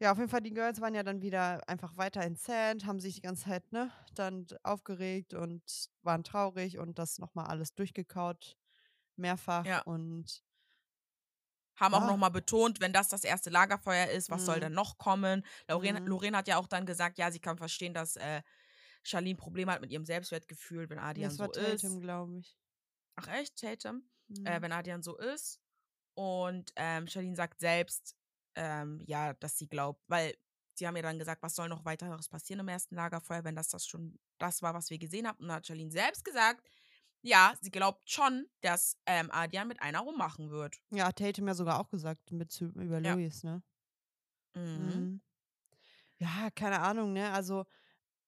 Speaker 1: Ja, auf jeden Fall, die Girls waren ja dann wieder einfach weiter in Sand, haben sich die ganze Zeit, ne, dann aufgeregt und waren traurig und das nochmal alles durchgekaut. Mehrfach
Speaker 2: Ja.
Speaker 1: und
Speaker 2: Haben auch
Speaker 1: Ja.
Speaker 2: nochmal betont, wenn das das erste Lagerfeuer ist, was soll
Speaker 1: Mhm.
Speaker 2: dann noch kommen? Lorraine,
Speaker 1: Mhm.
Speaker 2: Lorraine hat ja auch dann gesagt, ja, sie kann verstehen, dass äh, Charlene Probleme hat mit ihrem Selbstwertgefühl, wenn Adrian
Speaker 1: das
Speaker 2: so
Speaker 1: war Tatum,
Speaker 2: ist.
Speaker 1: glaube ich.
Speaker 2: Ach echt, Tatum?
Speaker 1: Mhm.
Speaker 2: Äh, wenn Adrian so ist. Und ähm, Charlene sagt selbst, ähm, ja, dass sie glaubt, weil sie haben ja dann gesagt, was soll noch weiteres passieren im ersten Lagerfeuer, wenn das das schon das war, was wir gesehen haben. Und dann hat Charlene selbst gesagt, ja, sie glaubt schon, dass ähm, Adrian mit einer rummachen wird.
Speaker 1: Ja, hat Tatum ja sogar auch gesagt mit über
Speaker 2: Ja.
Speaker 1: Louis, ne?
Speaker 2: Mhm.
Speaker 1: Mhm. Ja, keine Ahnung, ne? Also,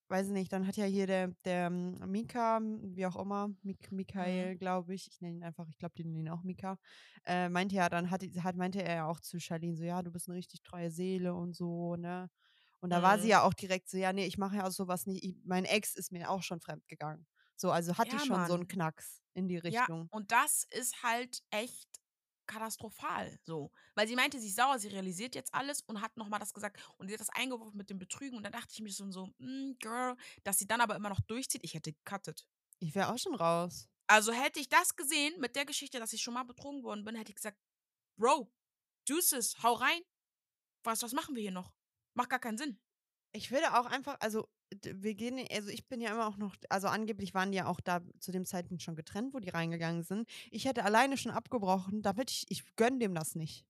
Speaker 1: weiß ich nicht, dann hat ja hier der, der ähm, Mika, m, wie auch immer, Mik
Speaker 2: Mhm.
Speaker 1: Mikael, glaube ich, ich nenne ihn einfach, ich glaube, die nennen ihn auch Mika, äh, meinte ja, dann hat, hat, meinte er ja auch zu Charlene so, ja, du bist eine richtig treue Seele und so, ne? Und da war sie
Speaker 2: Mhm.
Speaker 1: ja auch direkt so, ja, nee, ich mache ja auch sowas nicht, ich, mein Ex ist mir auch schon fremd gegangen. So, also hat die
Speaker 2: Ja,
Speaker 1: schon so einen
Speaker 2: Mann.
Speaker 1: Knacks in die
Speaker 2: Ja,
Speaker 1: Richtung.
Speaker 2: und das ist halt echt katastrophal so. Weil sie meinte, sie ist sauer, sie realisiert jetzt alles und hat nochmal das gesagt. Und sie hat das eingeworfen mit dem Betrügen. Und dann dachte ich mir schon so, mm, Girl, dass sie dann aber immer noch durchzieht. Ich hätte gecuttet.
Speaker 1: Ich wäre auch schon raus.
Speaker 2: Also hätte ich das gesehen mit der Geschichte, dass ich schon mal betrogen worden bin, hätte ich gesagt, Bro, Deuces, hau rein. Was, was machen wir hier noch? Macht gar keinen Sinn.
Speaker 1: Ich würde auch einfach, also wir gehen, also ich bin ja immer auch noch, also angeblich waren die ja auch da zu dem Zeitpunkt schon getrennt, wo die reingegangen sind. Ich hätte alleine schon abgebrochen, damit ich, ich gönn dem das nicht.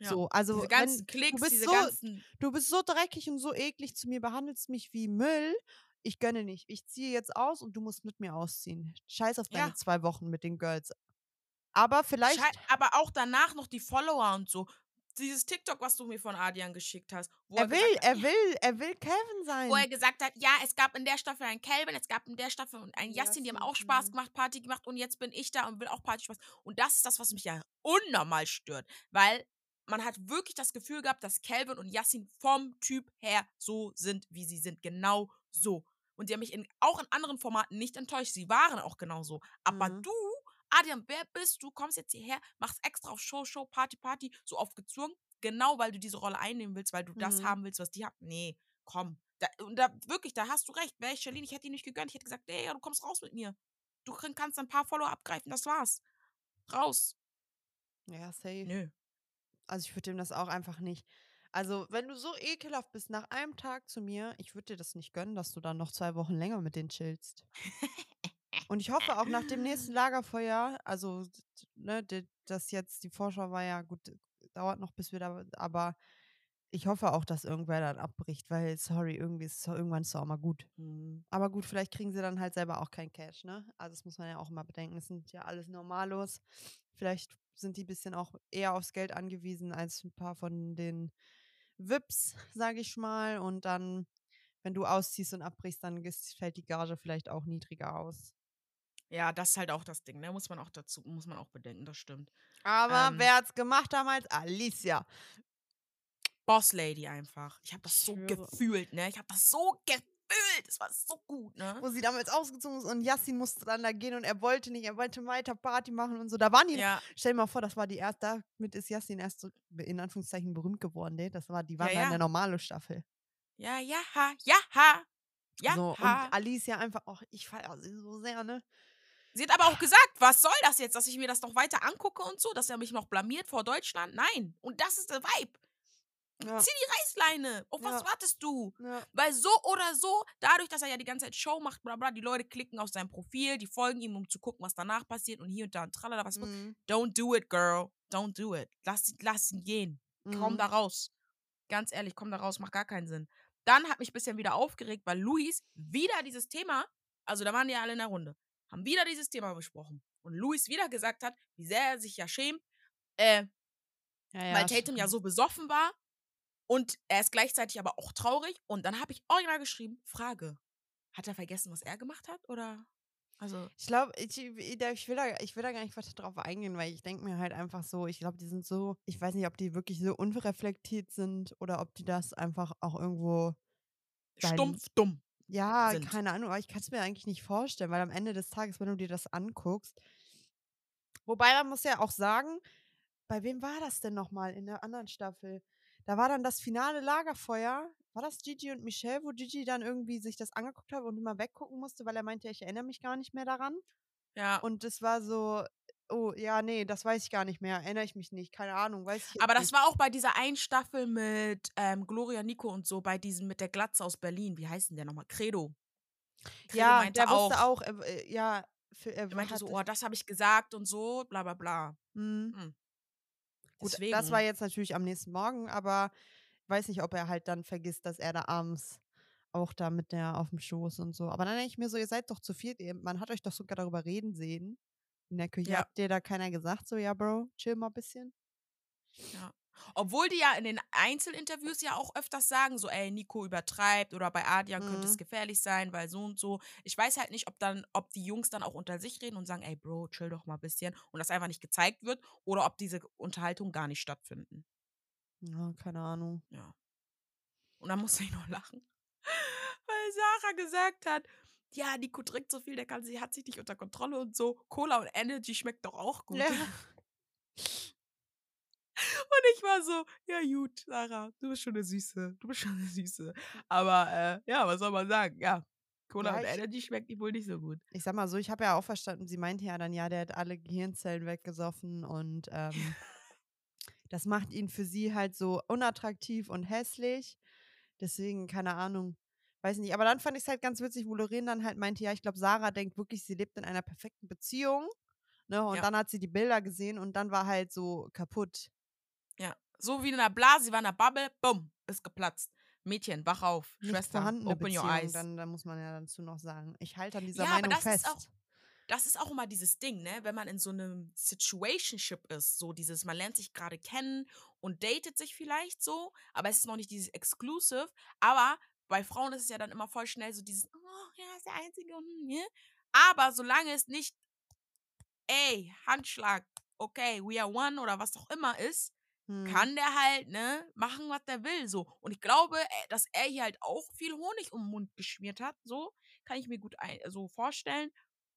Speaker 2: Ja.
Speaker 1: So, also
Speaker 2: diese
Speaker 1: wenn,
Speaker 2: ganzen Klicks,
Speaker 1: bist
Speaker 2: diese
Speaker 1: so-
Speaker 2: ganzen.
Speaker 1: du bist so dreckig und so eklig zu mir, behandelst mich wie Müll. Ich gönne nicht. Ich ziehe jetzt aus und du musst mit mir ausziehen. Scheiß auf deine
Speaker 2: Ja.
Speaker 1: zwei Wochen mit den Girls. Aber vielleicht.
Speaker 2: Schei- aber auch danach noch die Follower und so. Dieses TikTok, was du mir von Adrian geschickt hast. Wo
Speaker 1: er will,
Speaker 2: hat,
Speaker 1: er
Speaker 2: ja,
Speaker 1: will, er will Kevin sein.
Speaker 2: Wo er gesagt hat, ja, es gab in der Staffel einen Calvin, es gab in der Staffel einen Justin, die haben auch Spaß
Speaker 1: mhm.
Speaker 2: gemacht, Party gemacht und jetzt bin ich da und will auch Party Spaß. Und das ist das, was mich ja unnormal stört, weil man hat wirklich das Gefühl gehabt, dass Calvin und Yassin vom Typ her so sind, wie sie sind. Genau so. Und die haben mich in, auch in anderen Formaten nicht enttäuscht. Sie waren auch genauso. Aber
Speaker 1: Mhm.
Speaker 2: du, Adrian, wer bist du? Kommst jetzt hierher, machst extra auf Show, Show, Party, Party, so oft gezwungen. Genau, weil du diese Rolle einnehmen willst, weil du das
Speaker 1: Mhm.
Speaker 2: haben willst, was die haben. Nee, komm. Da, und da wirklich, da hast du recht. Wäre ich Charlene, ich hätte ihn nicht gegönnt. Ich hätte gesagt, ey, ja, du kommst raus mit mir. Du kannst ein paar Follower abgreifen, das war's. Raus.
Speaker 1: ja, safe.
Speaker 2: Nö.
Speaker 1: Also ich würde dem das auch einfach nicht. Also, wenn du so ekelhaft bist nach einem Tag zu mir, ich würde dir das nicht gönnen, dass du dann noch zwei Wochen länger mit denen chillst. Und ich hoffe auch nach dem nächsten Lagerfeuer, also, ne, das jetzt, die Vorschau war ja gut, äh, dauert noch, bis wir da, aber ich hoffe auch, dass irgendwer dann abbricht, weil, sorry, irgendwie ist es irgendwann ist es auch mal gut.
Speaker 2: Hm.
Speaker 1: Aber gut, vielleicht kriegen sie dann halt selber auch kein Cash, ne? Also das muss man ja auch immer bedenken. Es sind ja alles Normalos. Vielleicht sind die ein bisschen auch eher aufs Geld angewiesen als ein paar von den Vips, sage ich mal. Und dann, wenn du ausziehst und abbrichst, dann fällt die Gage vielleicht auch niedriger aus.
Speaker 2: Ja, das ist halt auch das Ding, ne? Muss man auch dazu, muss man auch bedenken, das stimmt.
Speaker 1: Aber
Speaker 2: Ähm.
Speaker 1: wer hat's gemacht damals? Alicia.
Speaker 2: Boss Lady einfach. Ich habe das so gefühlt, ne? Ich habe das so gefühlt. Das war so gut, ne?
Speaker 1: Wo sie damals ausgezogen ist und Yassin musste dann da gehen und er wollte nicht, er wollte weiter Party machen und so. Da waren die,
Speaker 2: Ja,
Speaker 1: stell dir mal vor, das war die erste, damit ist Yassin erst so, in Anführungszeichen berühmt geworden, ne? Das war, die waren
Speaker 2: Ja,
Speaker 1: in
Speaker 2: ja.
Speaker 1: der normale Staffel.
Speaker 2: ja, ja, ha, ja, ha. Ja,
Speaker 1: so,
Speaker 2: ha.
Speaker 1: und Alicia einfach, auch ich feiere sie so sehr, ne?
Speaker 2: Sie hat aber auch gesagt, was soll das jetzt, dass ich mir das noch weiter angucke und so, dass er mich noch blamiert vor Deutschland? Nein. Und das ist der Vibe.
Speaker 1: Ja.
Speaker 2: Zieh die Reißleine. Auf was
Speaker 1: Ja.
Speaker 2: wartest du?
Speaker 1: ja.
Speaker 2: Weil so oder so, dadurch, dass er ja die ganze Zeit Show macht, bla bla, die Leute klicken auf sein Profil, die folgen ihm, um zu gucken, was danach passiert und hier und da und tralala, was.
Speaker 1: Mhm.
Speaker 2: Don't do it, girl. Don't do it. Lass, lass ihn gehen. Komm
Speaker 1: Mhm.
Speaker 2: da raus. Ganz ehrlich, komm da raus, macht gar keinen Sinn. Dann hat mich ein bisschen wieder aufgeregt, weil Luis wieder dieses Thema, also da waren die ja alle in der Runde, haben wieder dieses Thema besprochen. Und Luis wieder gesagt hat, wie sehr er sich ja schämt, äh,
Speaker 1: Ja, ja,
Speaker 2: weil Tatum ja so besoffen war und er ist gleichzeitig aber auch traurig. Und dann habe ich original geschrieben, Frage, hat er vergessen, was er gemacht hat? Oder, also,
Speaker 1: Ich glaube, ich, ich, will da, ich will da gar nicht weiter drauf eingehen, weil ich denke mir halt einfach so, ich glaube, die sind so, ich weiß nicht, ob die wirklich so unreflektiert sind oder ob die das einfach auch irgendwo,
Speaker 2: stumpf dumm.
Speaker 1: Ja,
Speaker 2: Sind.
Speaker 1: keine Ahnung, aber ich kann es mir eigentlich nicht vorstellen, weil am Ende des Tages, wenn du dir das anguckst, wobei man muss ja auch sagen, bei wem war das denn nochmal in der anderen Staffel? Da war dann das finale Lagerfeuer. War das Gigi und Michelle, wo Gigi dann irgendwie sich das angeguckt hat und immer weggucken musste, weil er meinte, ich erinnere mich gar nicht mehr daran?
Speaker 2: Ja.
Speaker 1: Und es war so, oh, ja, nee, das weiß ich gar nicht mehr, erinnere ich mich nicht, keine Ahnung, weiß ich
Speaker 2: Aber das
Speaker 1: nicht.
Speaker 2: war auch bei dieser einen Staffel mit ähm, Gloria Nico und so, bei diesem mit der Glatze aus Berlin. Wie heißt denn der nochmal? Credo. Credo
Speaker 1: Ja, der wusste auch, äh, ja, für, er
Speaker 2: meinte so, oh, das habe ich gesagt und so, bla bla bla.
Speaker 1: Mhm.
Speaker 2: Hm.
Speaker 1: Gut,
Speaker 2: Deswegen.
Speaker 1: das war jetzt natürlich am nächsten Morgen, aber ich weiß nicht, ob er halt dann vergisst, dass er da abends auch da mit der auf dem Schoß und so. Aber dann denke ich mir so, ihr seid doch zu ihr, man hat euch doch sogar darüber reden sehen. In der Küche
Speaker 2: Ja.
Speaker 1: habt ihr da keiner gesagt, so, ja, Bro, chill mal ein bisschen.
Speaker 2: Obwohl die ja in den Einzelinterviews ja auch öfters sagen, so, ey, Nico übertreibt oder bei Adrian könnte es
Speaker 1: Mhm.
Speaker 2: gefährlich sein, weil so und so. Ich weiß halt nicht, ob dann, ob die Jungs dann auch unter sich reden und sagen, ey, Bro, chill doch mal ein bisschen und das einfach nicht gezeigt wird oder ob diese Unterhaltungen gar nicht stattfinden.
Speaker 1: Ja, keine Ahnung.
Speaker 2: Ja. Und dann musste ich noch lachen, weil Sarah gesagt hat, ja, Nico trinkt so viel, der kann sie hat sich nicht unter Kontrolle und so. Cola und Energy schmeckt doch auch gut.
Speaker 1: Ja.
Speaker 2: Und ich war so, ja gut, Sarah, du bist schon eine Süße. Du bist schon eine Süße. Aber äh, ja, was soll man sagen? Ja, Cola
Speaker 1: Ja,
Speaker 2: und Energy schmeckt die wohl nicht so gut.
Speaker 1: Ich sag mal so, ich habe ja auch verstanden, sie meinte ja dann, ja, der hat alle Gehirnzellen weggesoffen und ähm, das macht ihn für sie halt so unattraktiv und hässlich. Deswegen, keine Ahnung, weiß nicht. Aber dann fand ich es halt ganz witzig, wo Lorraine dann halt meinte, ja, ich glaube, Sarah denkt wirklich, sie lebt in einer perfekten Beziehung. Ne? Und
Speaker 2: Ja.
Speaker 1: dann hat sie die Bilder gesehen und dann war halt so kaputt.
Speaker 2: Ja, so wie in einer Blase, sie war in einer Bubble, bumm, ist geplatzt. Mädchen, wach auf,
Speaker 1: Nicht
Speaker 2: Schwester, open
Speaker 1: Beziehung,
Speaker 2: your eyes.
Speaker 1: dann, dann muss man ja dazu noch sagen. Ich halte an dieser
Speaker 2: Ja, aber
Speaker 1: Meinung
Speaker 2: das
Speaker 1: fest.
Speaker 2: ist auch, das ist auch immer dieses Ding, ne? Wenn man in so einem Situationship ist, so dieses, man lernt sich gerade kennen und datet sich vielleicht so, aber es ist noch nicht dieses Exclusive. Aber bei Frauen ist es ja dann immer voll schnell so dieses, oh, ja, ist der Einzige ne? Aber solange es nicht, ey, Handschlag, okay, we are one oder was auch immer ist,
Speaker 1: Hm.
Speaker 2: kann der halt, ne, machen, was der will, so. Und ich glaube, äh, dass er hier halt auch viel Honig um den Mund geschmiert hat, so. Kann ich mir gut ein, so vorstellen.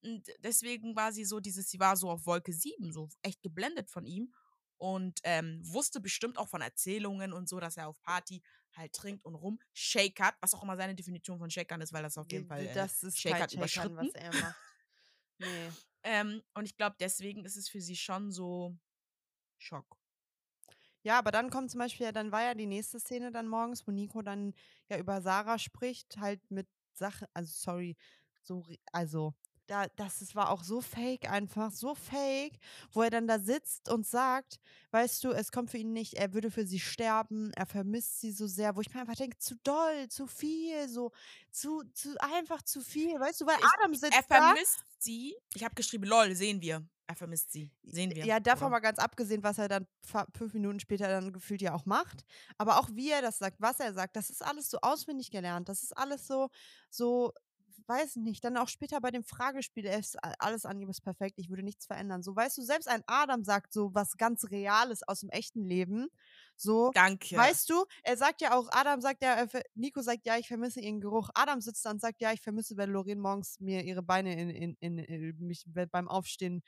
Speaker 2: Und deswegen war sie so dieses, sie war so auf Wolke 7, so echt geblendet von ihm. Und ähm, wusste bestimmt auch von Erzählungen und so, dass er auf Party halt trinkt und rum shakert, was auch immer seine Definition von shakern ist, weil das auf jeden Fall äh,
Speaker 1: das ist
Speaker 2: Shake
Speaker 1: kein
Speaker 2: hat
Speaker 1: Shakern,
Speaker 2: überschritten.
Speaker 1: was er macht. Nee.
Speaker 2: Ähm, und ich glaube, deswegen ist es für sie schon so Schock.
Speaker 1: Ja, aber dann kommt zum Beispiel, ja, dann war ja die nächste Szene dann morgens, wo Nico dann ja über Sarah spricht, halt mit Sachen, also sorry, so, also, da, das ist, war auch so fake einfach, so fake, wo er dann da sitzt und sagt, weißt du, es kommt für ihn nicht, er würde für sie sterben, er vermisst sie so sehr, wo ich mir einfach denke, zu doll, zu viel, so, zu, zu, einfach zu viel, weißt du, weil
Speaker 2: Ich-
Speaker 1: Adam sitzt
Speaker 2: Er
Speaker 1: da.
Speaker 2: vermisst sie. Ich habe geschrieben, lol, sehen wir. Er vermisst sie. Sehen wir.
Speaker 1: Ja, davon
Speaker 2: oder?
Speaker 1: mal ganz abgesehen, was er dann fünf Minuten später dann gefühlt ja auch macht. Aber auch wie er das sagt, was er sagt, das ist alles so auswendig gelernt. Das ist alles so, so, weiß nicht. Dann auch später bei dem Fragespiel, er ist alles an ihm ist perfekt, ich würde nichts verändern. So, weißt du, selbst ein Adam sagt so was ganz Reales aus dem echten Leben. So,
Speaker 2: Danke.
Speaker 1: weißt du, er sagt ja auch, Adam sagt ja, ver- Nico sagt ja, ich vermisse ihren Geruch. Adam sitzt da und sagt, ja, ich vermisse, wenn Lorraine morgens mir ihre Beine in, in, in, in mich be- beim Aufstehen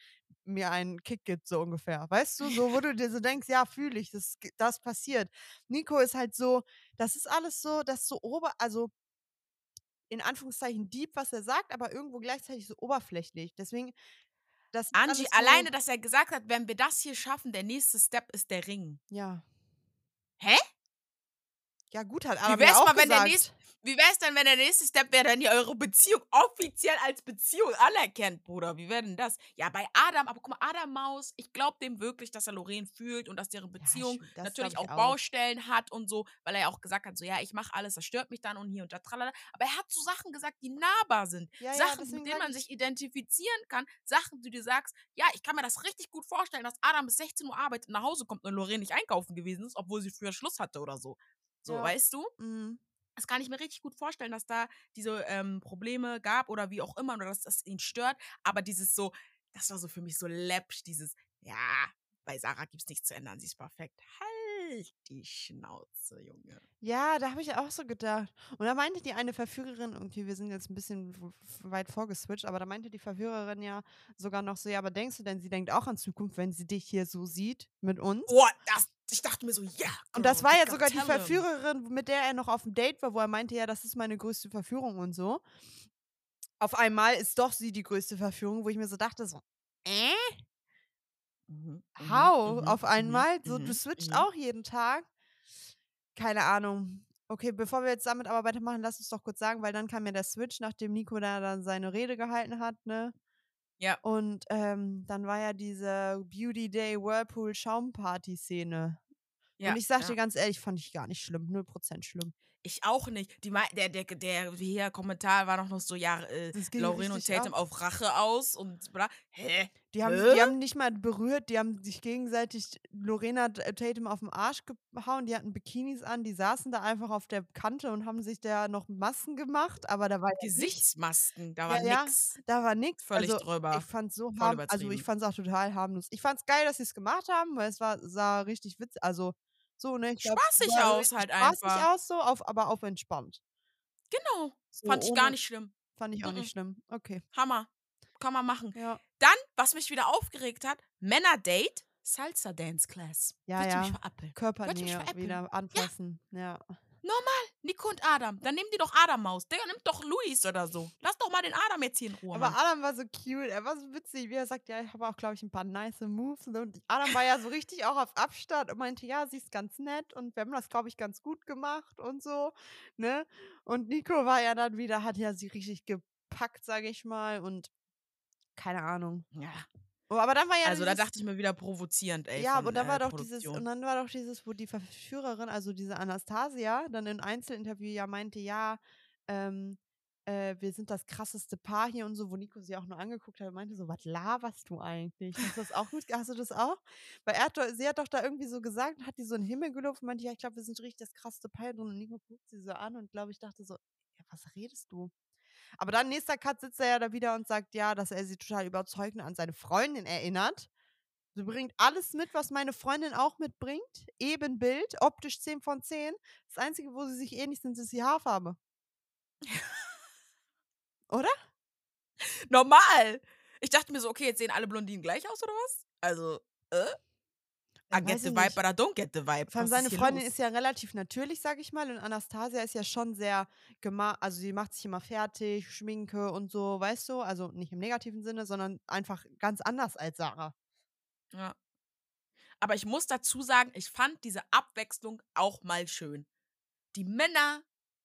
Speaker 1: mir einen Kick gibt, so ungefähr. Weißt du, so, wo du dir so denkst, ja, fühle ich, das, das passiert. Nico ist halt so, das ist alles so, das ist so ober, also in Anführungszeichen deep, was er sagt, aber irgendwo gleichzeitig so oberflächlich. Deswegen, das ist
Speaker 2: Angie,
Speaker 1: so,
Speaker 2: alleine, dass er gesagt hat, wenn wir das hier schaffen, der nächste Step ist der Ring.
Speaker 1: Ja.
Speaker 2: Hä?
Speaker 1: Ja, gut, hat
Speaker 2: Wie
Speaker 1: Adam
Speaker 2: wär's
Speaker 1: auch
Speaker 2: mal, wenn der
Speaker 1: gesagt.
Speaker 2: nächste, wie wär's denn, wenn der nächste Step wäre, dann ihr eure Beziehung offiziell als Beziehung anerkennt, Bruder? Wie wäre denn das? Ja, bei Adam, aber guck mal, Adam Maus, ich glaube dem wirklich, dass er Lorraine fühlt und dass deren Beziehung
Speaker 1: das
Speaker 2: natürlich auch
Speaker 1: auch.
Speaker 2: Baustellen hat und so, weil er ja auch gesagt hat, so, ja, ich mache alles, das stört mich dann und hier und da, tralala. Aber er hat so Sachen gesagt, die nahbar sind.
Speaker 1: Ja, ja,
Speaker 2: Sachen, mit denen man
Speaker 1: ich-
Speaker 2: sich identifizieren kann. Sachen, die du sagst, ja, ich kann mir das richtig gut vorstellen, dass Adam bis 16 Uhr arbeitet nach Hause kommt und Lorraine nicht einkaufen gewesen ist, obwohl sie früher Schluss hatte oder so. So,
Speaker 1: Ja.
Speaker 2: weißt du?
Speaker 1: Mhm.
Speaker 2: Das kann ich mir richtig gut vorstellen, dass da diese ähm, Probleme gab oder wie auch immer oder dass das ihn stört. Aber dieses so, das war so für mich so läppsch, dieses, ja, bei Sarah gibt's nichts zu ändern, sie ist perfekt. Halt die Schnauze, Junge.
Speaker 1: Ja, da habe ich auch so gedacht. Und da meinte die eine Verführerin, okay, wir sind jetzt ein bisschen weit vorgeswitcht, aber da meinte die Verführerin ja sogar noch so, ja, aber denkst du denn, sie denkt auch an Zukunft, wenn sie dich hier so sieht mit uns?
Speaker 2: Oh, das, ich dachte mir so, ja.
Speaker 1: Und das war
Speaker 2: you
Speaker 1: ja sogar die. Verführerin, mit der er noch auf dem Date war, wo er meinte, ja, das ist meine größte Verführung und so. Auf einmal ist doch sie die größte Verführung, wo ich mir so dachte, so, äh?
Speaker 2: Mhm, mhm,
Speaker 1: How?
Speaker 2: mhm,
Speaker 1: auf
Speaker 2: mhm,
Speaker 1: einmal? So,
Speaker 2: mhm,
Speaker 1: du switcht
Speaker 2: mhm.
Speaker 1: auch jeden Tag? Keine Ahnung. Okay, bevor wir jetzt damit aber weitermachen, lass uns doch kurz sagen, weil dann kam ja der Switch, nachdem Nico da dann seine Rede gehalten hat, ne?
Speaker 2: Ja.
Speaker 1: Und ähm, dann war ja diese Beauty Day Whirlpool Schaumparty-Szene.
Speaker 2: Ja,
Speaker 1: Und ich sag
Speaker 2: ja.
Speaker 1: dir ganz ehrlich, fand ich gar nicht schlimm. 0% schlimm.
Speaker 2: Ich auch nicht. Die, der, der, der hier Kommentar war noch noch so, ja, äh, Lauren und Tatum
Speaker 1: ab.
Speaker 2: auf Rache aus und bla. Hä?
Speaker 1: Die haben,
Speaker 2: Hä?
Speaker 1: die haben nicht mal berührt, die haben sich gegenseitig, Lorena hat äh, Tatum auf den Arsch gehauen, die hatten Bikinis an, die saßen da einfach auf der Kante und haben sich da noch Masken gemacht, aber da war.
Speaker 2: Gesichtsmasken, da war
Speaker 1: Ja, ja,
Speaker 2: nix.
Speaker 1: Da war nichts.
Speaker 2: Völlig
Speaker 1: also,
Speaker 2: drüber.
Speaker 1: Ich fand's so harm, also ich fand's auch total harmlos. Ich fand's geil, dass sie es gemacht haben, weil es war, sah richtig witzig, also so, ne? Ich glaub,
Speaker 2: Spaßig aus halt
Speaker 1: spaßig
Speaker 2: einfach.
Speaker 1: aus, so, auf, aber auf entspannt.
Speaker 2: Genau.
Speaker 1: So
Speaker 2: Fand ich gar
Speaker 1: ohne-
Speaker 2: nicht schlimm.
Speaker 1: Fand ich auch
Speaker 2: Mhm.
Speaker 1: nicht schlimm. Okay.
Speaker 2: Hammer. Kann man machen.
Speaker 1: Ja.
Speaker 2: Dann, was mich wieder aufgeregt hat, Männer-Date, Salsa Dance Class.
Speaker 1: Ja,
Speaker 2: mich
Speaker 1: ja.
Speaker 2: verappeln?
Speaker 1: Körpernähe
Speaker 2: veräppeln?
Speaker 1: wieder anfassen. Ja.
Speaker 2: Nico und Adam. Dann nimm die doch Adam Maus. Der nimmt doch Luis oder so. Lass doch mal den Adam jetzt hier in Ruhe.
Speaker 1: Aber
Speaker 2: Mann.
Speaker 1: Adam war so cute, er war so witzig, wie er sagt, ja, ich habe auch, glaube ich, ein paar nice Moves. Und Adam war ja so richtig auch auf Abstand und meinte, ja, sie ist ganz nett und wir haben das, glaube ich, ganz gut gemacht und so, ne? Und Nico war ja dann wieder, hat ja sie richtig gepackt, sage ich mal, und keine Ahnung.
Speaker 2: ja.
Speaker 1: Oh, aber dann war ja
Speaker 2: Also da
Speaker 1: dieses,
Speaker 2: dachte ich mir wieder provozierend, ey.
Speaker 1: ja,
Speaker 2: von,
Speaker 1: aber dann
Speaker 2: äh,
Speaker 1: war doch dieses,
Speaker 2: Produktion.
Speaker 1: und dann war doch dieses, wo die Verführerin, also diese Anastasia, dann im Einzelinterview ja meinte, ja, ähm, äh, wir sind das krasseste Paar hier und so, wo Nico sie auch nur angeguckt hat und meinte so, was laberst du eigentlich? Hast du das auch gut, hast du das auch? Weil er hat, doch- sie hat doch da irgendwie so gesagt, hat die so in den Himmel gelobt und meinte, ja, ich glaube, wir sind richtig das krasseste Paar hier und Nico guckt sie so an und glaube ich dachte so, ja, was redest du? Aber dann nächster Cut sitzt er ja da wieder und sagt, ja, dass er sie total überzeugend an seine Freundin erinnert. Sie bringt alles mit, was meine Freundin auch mitbringt. Ebenbild, optisch 10 von 10. Das Einzige, wo sie sich ähnlich sind, ist die Haarfarbe. Oder?
Speaker 2: Normal. Ich dachte mir so, okay, jetzt sehen alle Blondinen gleich aus oder was? Also, äh? I get the vibe,
Speaker 1: nicht.
Speaker 2: but I don't get the vibe.
Speaker 1: Vor allem seine
Speaker 2: hier
Speaker 1: Freundin
Speaker 2: los?
Speaker 1: ist ja relativ natürlich, sag ich mal. Und Anastasia ist ja schon sehr gemacht. Also, sie macht sich immer fertig, Schminke und so, weißt du? Also, nicht im negativen Sinne, sondern einfach ganz anders als Sarah.
Speaker 2: Ja. Aber ich muss dazu sagen, ich fand diese Abwechslung auch mal schön. Die Männer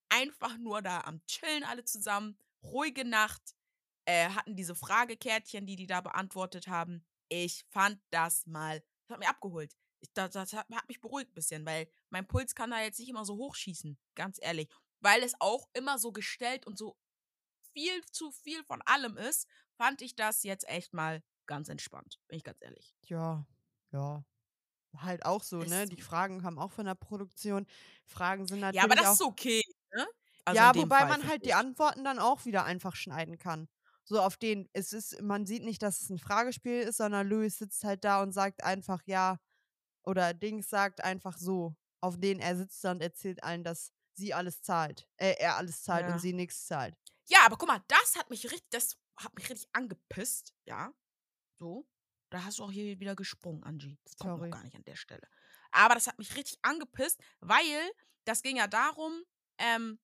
Speaker 2: einfach nur da am Chillen alle zusammen, ruhige Nacht, äh, hatten diese Fragekärtchen, die die da beantwortet haben. Ich fand das mal, hat mich abgeholt. Ich, das, das hat, hat mich beruhigt ein bisschen, weil mein Puls kann da jetzt nicht immer so hochschießen, ganz ehrlich. Weil es auch immer so gestellt und so viel zu viel von allem ist, fand ich das jetzt echt mal ganz entspannt, bin ich ganz ehrlich.
Speaker 1: Ja, ja. Halt auch so,
Speaker 2: Ist
Speaker 1: ne? Die Fragen kamen auch von der Produktion. Fragen sind natürlich
Speaker 2: Ja, aber das ist okay, ne? Also
Speaker 1: ja, wobei man halt die. Antworten dann auch wieder einfach schneiden kann. So auf den, es ist, man sieht nicht, dass es ein Fragespiel ist, sondern Louis sitzt halt da und sagt einfach, ja, oder Dings sagt einfach so, auf den er sitzt und erzählt allen, dass sie alles zahlt. Äh, er alles zahlt
Speaker 2: Ja.
Speaker 1: und sie nichts zahlt.
Speaker 2: Ja, aber guck mal, das hat mich richtig, das hat mich richtig angepisst, ja. So. Da hast du auch hier wieder gesprungen, Angie. Das kommt
Speaker 1: Sorry.
Speaker 2: noch gar nicht an der Stelle. Aber das hat mich richtig angepisst, weil das ging ja darum, ähm,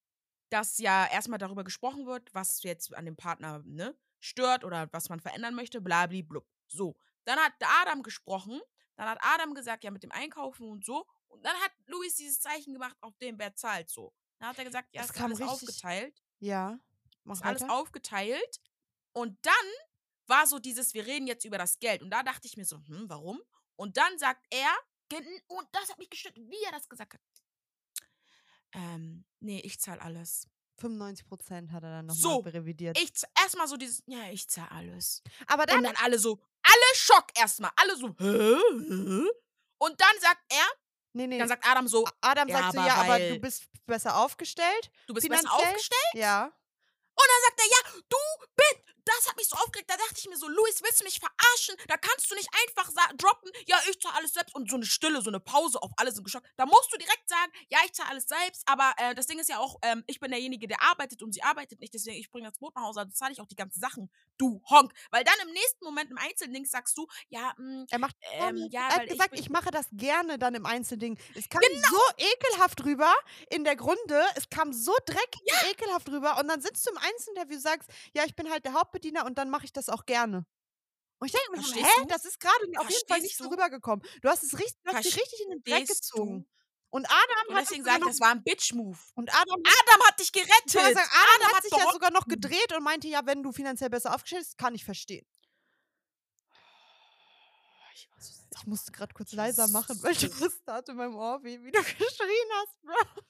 Speaker 2: dass ja erstmal darüber gesprochen wird, was jetzt an dem Partner ne, stört oder was man verändern möchte, blablablub. So. Dann hat Adam gesprochen, dann hat Adam gesagt, ja, mit dem Einkaufen und so. Und dann hat Luis dieses Zeichen gemacht, auf dem wer zahlt so. Dann hat er gesagt, ja,
Speaker 1: Das
Speaker 2: ist
Speaker 1: kam
Speaker 2: alles
Speaker 1: richtig-
Speaker 2: aufgeteilt
Speaker 1: Ja. Mach
Speaker 2: ist alles aufgeteilt. Und dann war so dieses, wir reden jetzt über das Geld. Und da dachte ich mir so, hm, warum? Und dann sagt er, und das hat mich gestört, wie er das gesagt hat. Ähm, nee, ich zahle alles.
Speaker 1: 95 Prozent hat er dann nochmal
Speaker 2: So,
Speaker 1: revidiert.
Speaker 2: Ich erstmal so dieses, ja, ich zahle alles.
Speaker 1: Aber
Speaker 2: Und
Speaker 1: dann,
Speaker 2: dann alle so, alle Schock erstmal, alle so, hä? Hä? Und dann sagt er,
Speaker 1: nee, nee.
Speaker 2: dann sagt Adam so,
Speaker 1: Adam
Speaker 2: Ja,
Speaker 1: sagt so, ja, aber du bist besser aufgestellt.
Speaker 2: du bist besser
Speaker 1: finanziell?
Speaker 2: aufgestellt.
Speaker 1: Ja.
Speaker 2: Und dann sagt er, ja, du bist. Das hat mich so aufgeregt. Da dachte ich mir so, Luis, willst du mich verarschen? Da kannst du nicht einfach droppen, ja, ich zahle alles selbst. Und so eine Stille, so eine Pause auf alle sind geschockt. Da musst du direkt sagen, ja, ich zahle alles selbst. Aber äh, das Ding ist ja auch, ähm, ich bin derjenige, der arbeitet und sie arbeitet nicht. Deswegen, ich bringe das Brot nach Hause, also zahle ich auch die ganzen Sachen. Du Honk. Weil dann im nächsten Moment, im Einzelding, sagst du, ja, mh,
Speaker 1: Er macht
Speaker 2: ähm, ja,
Speaker 1: er hat
Speaker 2: weil ich
Speaker 1: gesagt,
Speaker 2: bin-
Speaker 1: ich, mache das gerne dann im Einzelding. Es kam
Speaker 2: Genau.
Speaker 1: so ekelhaft rüber in der Grunde. Es kam so dreckig und ekelhaft rüber. Und dann sitzt du im Einzelinterview und sagst, ja, ich bin halt der Hauptbediener und dann mache ich das auch gerne. Und ich denke mir hä,
Speaker 2: du?
Speaker 1: das ist gerade auf jeden Fall nicht so rübergekommen. Du hast es richtig, du hast dich richtig in den Dreck gezogen.
Speaker 2: du?
Speaker 1: Und Adam
Speaker 2: Und
Speaker 1: hat
Speaker 2: deswegen
Speaker 1: noch,
Speaker 2: das war ein Bitch-Move.
Speaker 1: und Adam,
Speaker 2: Adam hat dich gerettet.
Speaker 1: sagen, Adam, hat sich ja sogar noch gedreht und meinte, ja, wenn du finanziell besser aufgestellt bist, kann ich verstehen.
Speaker 2: Ich war so
Speaker 1: Ich musste gerade kurz leiser machen, weil du das tat in meinem Ohr, wie, wie du geschrien hast, Bro.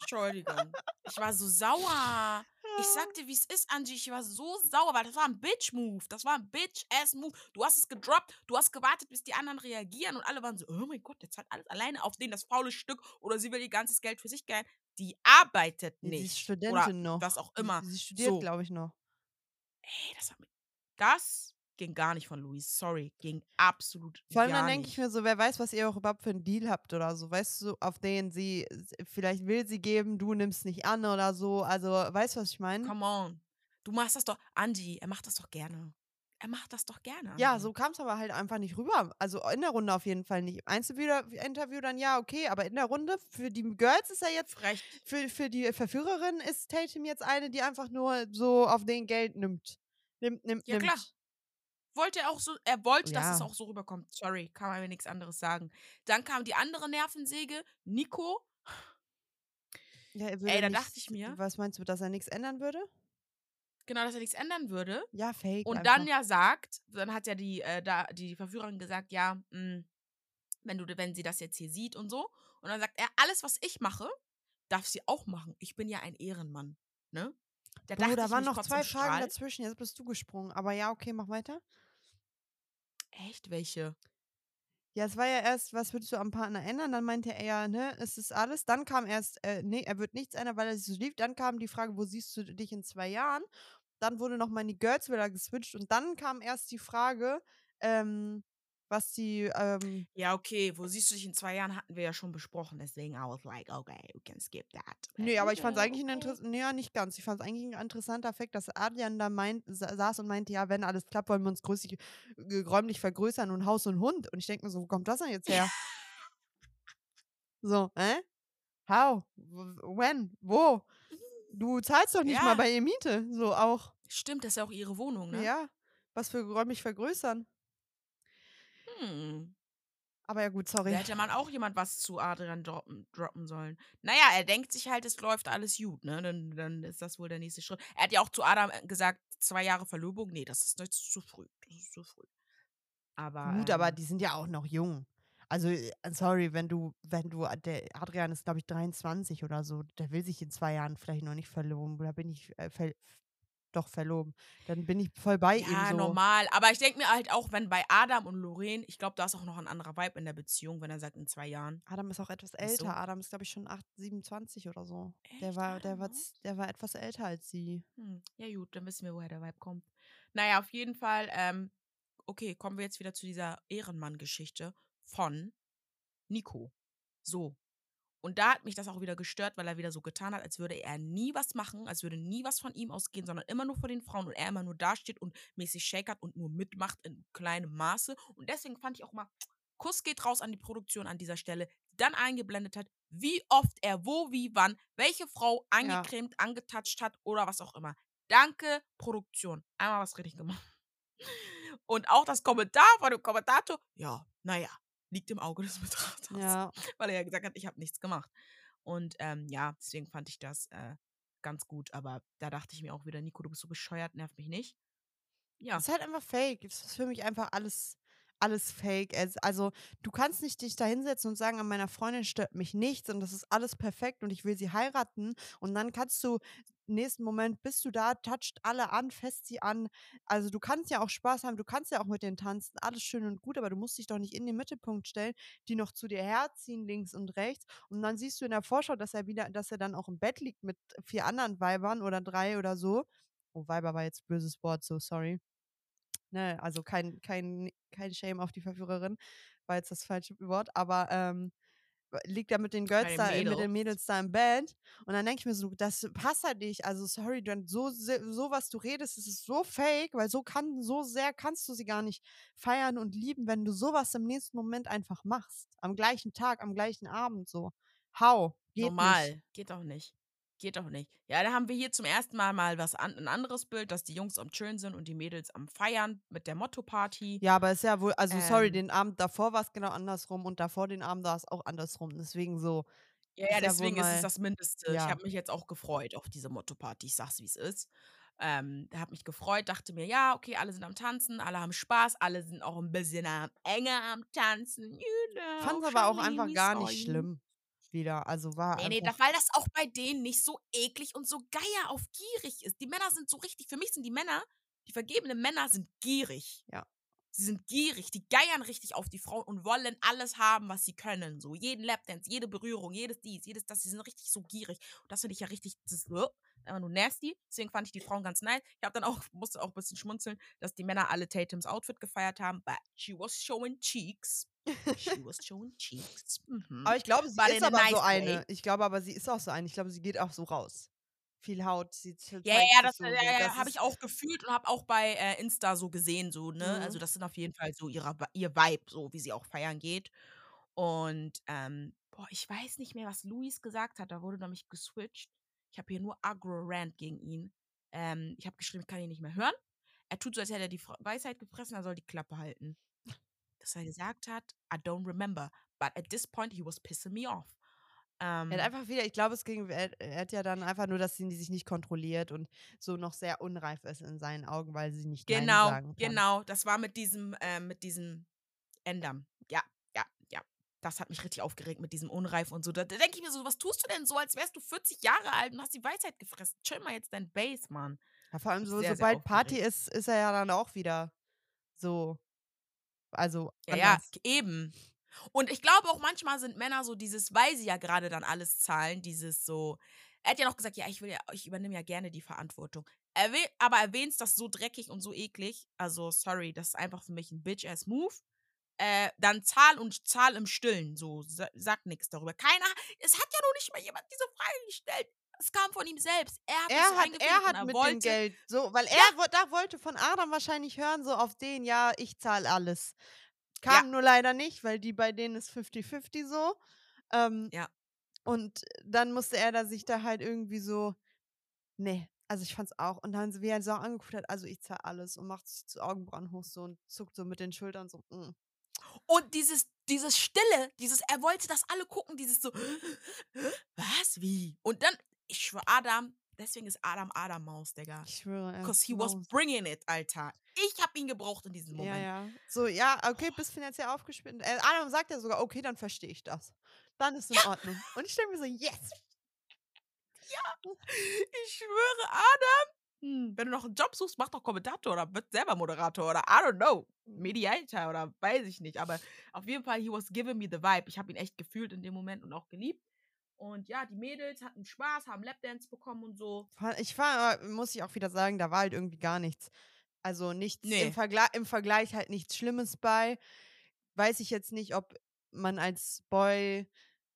Speaker 2: Entschuldigung. Ich war so sauer. Ich sag dir, wie es ist, Angie. Ich war so sauer, weil das war ein Bitch-Move. Das war ein Bitch-Ass-Move. Du hast es gedroppt, du hast gewartet, bis die anderen reagieren und alle waren so, oh mein Gott, der zahlt alles alleine auf den das faule Stück oder sie will ihr ganzes Geld für sich geilen. Die arbeitet
Speaker 1: Nee, Sie ist
Speaker 2: nicht.
Speaker 1: Studentin noch.
Speaker 2: was auch immer.
Speaker 1: Sie studiert,
Speaker 2: So.
Speaker 1: glaube ich, noch.
Speaker 2: Ey, das hat mich. Das ging gar nicht von Luis. Sorry. Ging absolut
Speaker 1: Vor allem dann denke
Speaker 2: nicht.
Speaker 1: ich mir so, wer weiß, was ihr auch überhaupt für einen Deal habt oder so. Weißt du, auf den sie, vielleicht will sie geben, du nimmst nicht an oder so. Also, weißt du, was ich meine?
Speaker 2: Come on. Du machst das doch. Angie, er macht das doch gerne. Er macht das doch gerne.
Speaker 1: Ja, so kam es aber halt einfach nicht rüber. Also in der Runde auf jeden Fall nicht. Im Einzelinterview dann ja, okay, aber in der Runde für die Girls ist er jetzt,
Speaker 2: Frech.
Speaker 1: für, für die Verführerin ist Tatum jetzt eine, die einfach nur so auf den Geld nimmt. Nimmt, nimmt,
Speaker 2: Ja,
Speaker 1: nimmt.
Speaker 2: klar. Wollte er auch so, er wollte, dass es
Speaker 1: Ja.
Speaker 2: auch so rüberkommt. Sorry, kann man mir nichts anderes sagen. Dann kam die andere Nervensäge, Nico.
Speaker 1: Ja, er
Speaker 2: Ey,
Speaker 1: würde
Speaker 2: da
Speaker 1: nichts-
Speaker 2: dachte ich mir-
Speaker 1: Was meinst du, dass er nichts ändern würde?
Speaker 2: Genau, dass er nichts ändern würde.
Speaker 1: Ja, fake.
Speaker 2: Und
Speaker 1: einfach.
Speaker 2: dann ja sagt, dann hat ja die, äh, da, die Verführerin gesagt, ja, mh, wenn du, wenn sie das jetzt hier sieht und so. Und dann sagt er, alles, was ich mache, darf sie auch machen. Ich bin ja ein Ehrenmann. Ne? Da
Speaker 1: Bro, da waren noch zwei Fragen dazwischen, jetzt bist du gesprungen. Aber ja, okay, mach weiter.
Speaker 2: Echt? Welche?
Speaker 1: Ja, es war ja erst, was würdest du am Partner ändern? Dann meinte er ja, ne, es ist alles. Dann kam erst, äh, nee, er wird nichts ändern, weil er sich so liebt. Dann kam die Frage, wo siehst du dich in zwei Jahren? Dann wurde nochmal in die Girls wieder geswitcht und dann kam erst die Frage, ähm, was die, ähm,
Speaker 2: Ja, okay. Wo siehst du dich in zwei Jahren, hatten wir ja schon besprochen. Deswegen I was like, okay, we can skip that.
Speaker 1: nee, aber ich fand es
Speaker 2: Ja,
Speaker 1: eigentlich ein interessanter, nee, nicht ganz. Ich fand es eigentlich ein interessanter Fakt, dass Adrian da meint, sa saß und meinte, ja, wenn alles klappt, wollen wir uns größig, äh, räumlich vergrößern und Haus und Hund. Und ich denke mir so, wo kommt das denn jetzt her? So, äh? How? When? Wo? Du zahlst doch nicht
Speaker 2: Ja.
Speaker 1: mal bei ihr Miete. So auch.
Speaker 2: Stimmt, das ist ja auch ihre Wohnung, ne?
Speaker 1: Ja. Was für räumlich vergrößern.
Speaker 2: Hm.
Speaker 1: Aber ja gut, sorry.
Speaker 2: Da hätte man auch jemand was zu Adrian droppen, droppen sollen. Naja, er denkt sich halt, es läuft alles gut, ne? Dann, dann ist das wohl der nächste Schritt. Er hat ja auch zu Adam äh, gesagt, zwei Jahre Verlobung. Nee, das ist, ist zu früh. Das ist zu früh. Aber.
Speaker 1: Gut, aber
Speaker 2: ähm,
Speaker 1: die sind ja auch noch jung. Also, äh, sorry, wenn du, wenn du, der Adrian ist, glaube ich, 23 oder so, der will sich in zwei Jahren vielleicht noch nicht verloben. Oder bin ich äh, doch verloben. Dann bin ich voll bei ihm
Speaker 2: Ja,
Speaker 1: so.
Speaker 2: normal. Aber ich denke mir halt auch, wenn bei Adam und Lorraine, ich glaube, da ist auch noch ein anderer Vibe in der Beziehung, wenn er sagt, in zwei Jahren.
Speaker 1: Adam ist auch etwas älter. Adam ist, glaube ich, schon 8, 27 oder so. Der
Speaker 2: Echt,
Speaker 1: war, der war,
Speaker 2: noch?
Speaker 1: z- der war etwas älter als sie.
Speaker 2: Hm, ja, gut, dann wissen wir, woher der Vibe kommt. Naja, auf jeden Fall, ähm, okay, kommen wir jetzt wieder zu dieser Ehrenmann-Geschichte von Nico. So. Und da hat mich das auch wieder gestört, weil er wieder so getan hat, als würde er nie was machen, als würde nie was von ihm ausgehen, sondern immer nur vor den Frauen und er immer nur dasteht und mäßig shakert und nur mitmacht in kleinem Maße. Und deswegen fand ich auch mal, Kuss geht raus an die Produktion an dieser Stelle, die dann eingeblendet hat, wie oft er wo, wie, wann, welche Frau angecremt, ja. angetatscht hat oder was auch immer. Danke, Produktion. Einmal was richtig gemacht. Und auch das Kommentar von dem Kommentator, ja, naja, liegt im Auge des Betrachters. Ja. Weil er ja gesagt hat, ich habe nichts gemacht. Und ähm, ja, deswegen fand ich das äh, ganz gut. Aber da dachte ich mir auch wieder, Nico, du bist so bescheuert, nervt mich nicht.
Speaker 1: Ja. Es ist halt einfach fake. Es ist für mich einfach alles alles fake. Also, du kannst nicht dich da hinsetzen und sagen, an meiner Freundin stört mich nichts und das ist alles perfekt und ich will sie heiraten. Und dann kannst du nächsten Moment bist du da, toucht alle an, fest sie an. Also du kannst ja auch Spaß haben, du kannst ja auch mit denen tanzen, alles schön und gut, aber du musst dich doch nicht in den Mittelpunkt stellen, die noch zu dir herziehen, links und rechts. Und dann siehst du in der Vorschau, dass er wieder, dass er dann auch im Bett liegt mit vier anderen Weibern oder drei oder so. Oh, Weiber war jetzt böses Wort, so sorry. Ne, also kein, kein, kein Shame auf die Verführerin, war jetzt das falsche Wort, aber ähm, liegt er mit den Girls da, mit den Mädels da im Bett und dann denke ich mir so, das passt halt nicht, also sorry, du, so, so was du redest, das ist so fake, weil so kann, so sehr kannst du sie gar nicht feiern und lieben, wenn du sowas im nächsten Moment einfach machst, am gleichen Tag, am gleichen Abend so. How?
Speaker 2: Geht Normal, nicht. geht doch nicht. Geht doch nicht. Ja, da haben wir hier zum ersten Mal mal was an, ein anderes Bild, dass die Jungs am Chillen sind und die Mädels am Feiern mit der Motto-Party.
Speaker 1: Ja, aber ist ja wohl, also ähm, sorry, den Abend davor war es genau andersrum und davor den Abend war es auch andersrum. Deswegen so.
Speaker 2: Ja, ja, deswegen ja ist es das Mindeste. Ja. Ich habe mich jetzt auch gefreut auf diese Motto-Party. Ich sag's, wie es ist. Ähm, hat mich gefreut, dachte mir, ja, okay, alle sind am Tanzen, alle haben Spaß, alle sind auch ein bisschen am enger am Tanzen. You
Speaker 1: know, Fand aber auch einfach gar nicht schlimm wieder. Also war.
Speaker 2: Nee, nee, weil das auch bei denen nicht so eklig und so geier auf gierig ist. Die Männer sind so richtig, für mich sind die Männer, die vergebenen Männer sind gierig.
Speaker 1: Ja.
Speaker 2: Sie sind gierig, die geiern richtig auf die Frau und wollen alles haben, was sie können. So jeden Lapdance, jede Berührung, jedes dies, jedes das. Sie sind richtig so gierig. Und das finde ich ja richtig, das ist uh, einfach nur nasty. Deswegen fand ich die Frauen ganz nice. Ich habe dann auch, musste auch ein bisschen schmunzeln, dass die Männer alle Tatums Outfit gefeiert haben. But she was showing cheeks. She was showing cheeks.
Speaker 1: Mhm. Aber ich glaube, sie But ist aber nice so eine. Ich glaube aber, sie ist auch so eine. Ich glaube, sie geht auch so raus. Viel Haut, sie
Speaker 2: Ja, ja, das, so, ja, ja, habe ich auch gefühlt und habe auch bei äh, Insta so gesehen, so, ne? Mhm. Also, das sind auf jeden Fall so ihre, ihr Vibe, so wie sie auch feiern geht. Und, ähm, boah, ich weiß nicht mehr, was Luis gesagt hat. Da wurde nämlich geswitcht. Ich habe hier nur Agro-Rant gegen ihn. Ähm, ich habe geschrieben, ich kann ihn nicht mehr hören. Er tut so, als hätte er die Weisheit gefressen, er soll die Klappe halten dass er gesagt hat, I don't remember, but at this point he was pissing me off.
Speaker 1: Ähm, er hat ähm einfach wieder, ich glaube, es ging, er, er, hat ja dann einfach nur, dass sie sich nicht kontrolliert und so noch sehr unreif ist in seinen Augen, weil sie nicht
Speaker 2: genau,
Speaker 1: Nein sagen kann.
Speaker 2: Genau, das war mit diesem, äh, mit diesem Ändern. Ja, ja, ja. Das hat mich richtig aufgeregt mit diesem Unreif und so. Da, da denke ich mir so, was tust du denn so, als wärst du 40 Jahre alt und hast die Weisheit gefressen? Chill mal jetzt dein Base, Mann.
Speaker 1: Ja, vor allem so, sehr, sobald sehr Party ist, ist er ja dann auch wieder so also.
Speaker 2: Ja, ja, eben. Und ich glaube auch manchmal sind Männer so dieses, weil sie ja gerade dann alles zahlen, dieses so. Er hat ja noch gesagt, ja, ich will ja, ich übernehme ja gerne die Verantwortung. Er will, aber erwähnst das so dreckig und so eklig. Also, sorry, das ist einfach für mich ein Bitch-ass-Move. Äh, dann zahl und zahl im Stillen. So, sag nichts darüber. Keiner, es hat ja noch nicht mal jemand diese Frage gestellt. Es kam von ihm selbst. Er hat,
Speaker 1: er hat, er hat er mit wollte, dem Geld so, weil er ja. da wollte von Adam wahrscheinlich hören, so auf den, ja, ich zahle alles. Kam ja. nur leider nicht, weil die bei denen ist 50-50 so. Ähm,
Speaker 2: ja.
Speaker 1: Und dann musste er da sich da halt irgendwie so, nee, also ich fand's auch. Und dann, wie er so angeguckt hat, also ich zahle alles und macht sich zu Augenbrauen hoch so und zuckt so mit den Schultern so, mm.
Speaker 2: Und dieses, dieses Stille, dieses, er wollte, dass alle gucken, dieses so, was, wie? Und dann, ich schwöre, Adam, deswegen ist Adam Adam Maus, Digga.
Speaker 1: Ich schwöre.
Speaker 2: Because he Maus. was bringing it, Alter. Ich hab ihn gebraucht in diesem Moment.
Speaker 1: Ja, ja. So, ja, okay, bist finanziell aufgespielt. Äh, Adam sagt ja sogar, okay, dann verstehe ich das. Dann ist es in ja. Ordnung. Und ich stelle mir so, yes.
Speaker 2: Ja, ich schwöre, Adam, hm, wenn du noch einen Job suchst, mach doch Kommentator oder wird selber Moderator oder I don't know. Mediator oder weiß ich nicht. Aber auf jeden Fall, he was giving me the vibe. Ich habe ihn echt gefühlt in dem Moment und auch geliebt. Und ja, die Mädels hatten Spaß, haben Lapdance bekommen und so.
Speaker 1: Ich war, muss ich auch wieder sagen, da war halt irgendwie gar nichts. Also nichts nee. im, Vergleich, im Vergleich halt nichts Schlimmes bei. Weiß ich jetzt nicht, ob man als Boy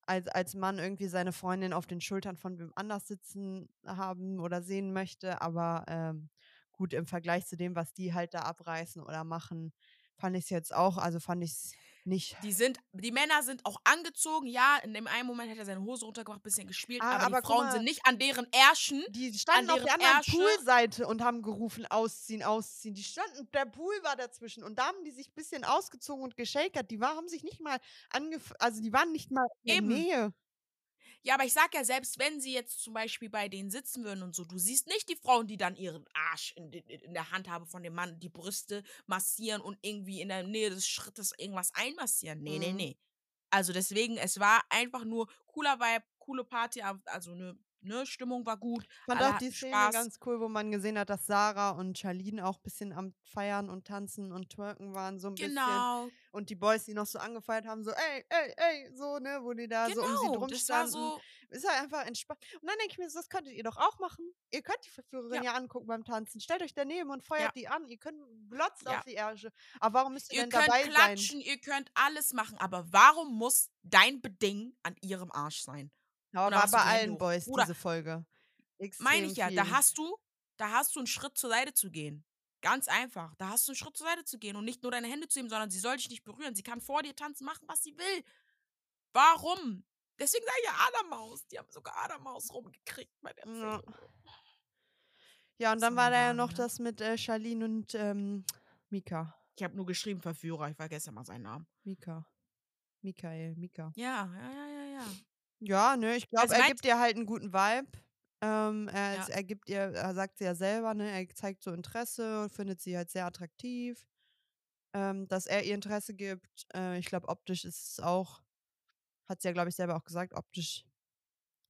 Speaker 1: als als Mann irgendwie seine Freundin auf den Schultern von wem anders sitzen haben oder sehen möchte, aber, ähm, gut, im Vergleich zu dem, was die halt da abreißen oder machen, fand ich's jetzt auch also, fand ich's nicht
Speaker 2: Die sind die Männer sind auch angezogen. Ja, in dem einen Moment hat er seine Hose runtergemacht, bisschen gespielt,
Speaker 1: Ah,
Speaker 2: aber die
Speaker 1: aber guck
Speaker 2: Frauen
Speaker 1: mal
Speaker 2: sind nicht an deren Ärschen
Speaker 1: Die
Speaker 2: an
Speaker 1: standen auf der anderen
Speaker 2: Ärsche
Speaker 1: Poolseite und haben gerufen: „Ausziehen, ausziehen.“ Die standen der Pool war dazwischen und da haben die sich bisschen ausgezogen und geschäkert. Die war haben sich nicht mal angef also, die waren nicht mal in der
Speaker 2: Eben.
Speaker 1: Nähe.
Speaker 2: Ja, aber ich sage ja, selbst wenn sie jetzt zum Beispiel bei denen sitzen würden und so, du siehst nicht die Frauen, die dann ihren Arsch in de in der Handhabe von dem Mann, die Brüste massieren und irgendwie in der Nähe des Schrittes irgendwas einmassieren. Ne, ne,
Speaker 1: Mhm.
Speaker 2: ne. Also, deswegen, es war einfach nur cooler Vibe, coole Party, also, ne ne, Stimmung war gut,
Speaker 1: Fand
Speaker 2: alle
Speaker 1: auch die Szene
Speaker 2: Spaß.
Speaker 1: ganz cool, wo man gesehen hat, dass Sarah und Charlene auch bisschen am Feiern und Tanzen und Twerken waren so 'n bisschen.
Speaker 2: Genau.
Speaker 1: Und die Boys, die noch so angefeuert haben, so: „Ey, ey, ey“, so, ne, wo die da so um sie
Speaker 2: Genau,
Speaker 1: drum
Speaker 2: das war
Speaker 1: standen.
Speaker 2: so
Speaker 1: Ist halt einfach entspannt. Und dann denke ich mir „Das könntet ihr doch auch machen. Ihr könnt die Verführerin
Speaker 2: Ja.
Speaker 1: ja angucken beim Tanzen. Stellt euch daneben und
Speaker 2: Ja.
Speaker 1: feuert die an. Ihr könnt glotzt auf
Speaker 2: Ja.
Speaker 1: die Ärsche. Aber warum müsst ihr
Speaker 2: Ihr
Speaker 1: denn
Speaker 2: könnt
Speaker 1: dabei sein?“
Speaker 2: klatschen, ihr könnt alles machen, aber warum muss dein Beding an ihrem Arsch sein? Dann
Speaker 1: war bei allen
Speaker 2: hoch.
Speaker 1: Boys
Speaker 2: Bruder
Speaker 1: diese Folge.
Speaker 2: meine ich ja, da
Speaker 1: viel.
Speaker 2: hast du da hast du 'n Schritt zur Seite zu gehen. Ganz einfach. Da hast du 'n Schritt zur Seite zu gehen und nicht nur deine Hände zu heben, sondern sie soll dich nicht berühren. Sie kann vor dir tanzen, machen, was sie will. Warum? Deswegen sage ich ja Adermaus. Die haben sogar Adermaus rumgekriegt bei der
Speaker 1: Ja. Ja, und dann war da ja noch
Speaker 2: ne?
Speaker 1: das mit, äh, Charlene und, ähm, Mika.
Speaker 2: Ich habe nur geschrieben Verführer, ich vergesse immer seinen Namen.
Speaker 1: Mika. Michael, Mika.
Speaker 2: Ja, ja, ja, ja, ja.
Speaker 1: Ja, ne, ich glaube,
Speaker 2: sie
Speaker 1: er gibt ihr halt 'n guten Vibe. Ähm, er
Speaker 2: Ja.
Speaker 1: er gibt ihr er sagt sie ja selber, ne, er zeigt so Interesse und findet sie halt sehr attraktiv. Ähm, dass er ihr Interesse gibt. Äh, ich glaube, optisch ist es auch hat sie ja, glaube ich, selber auch gesagt, optisch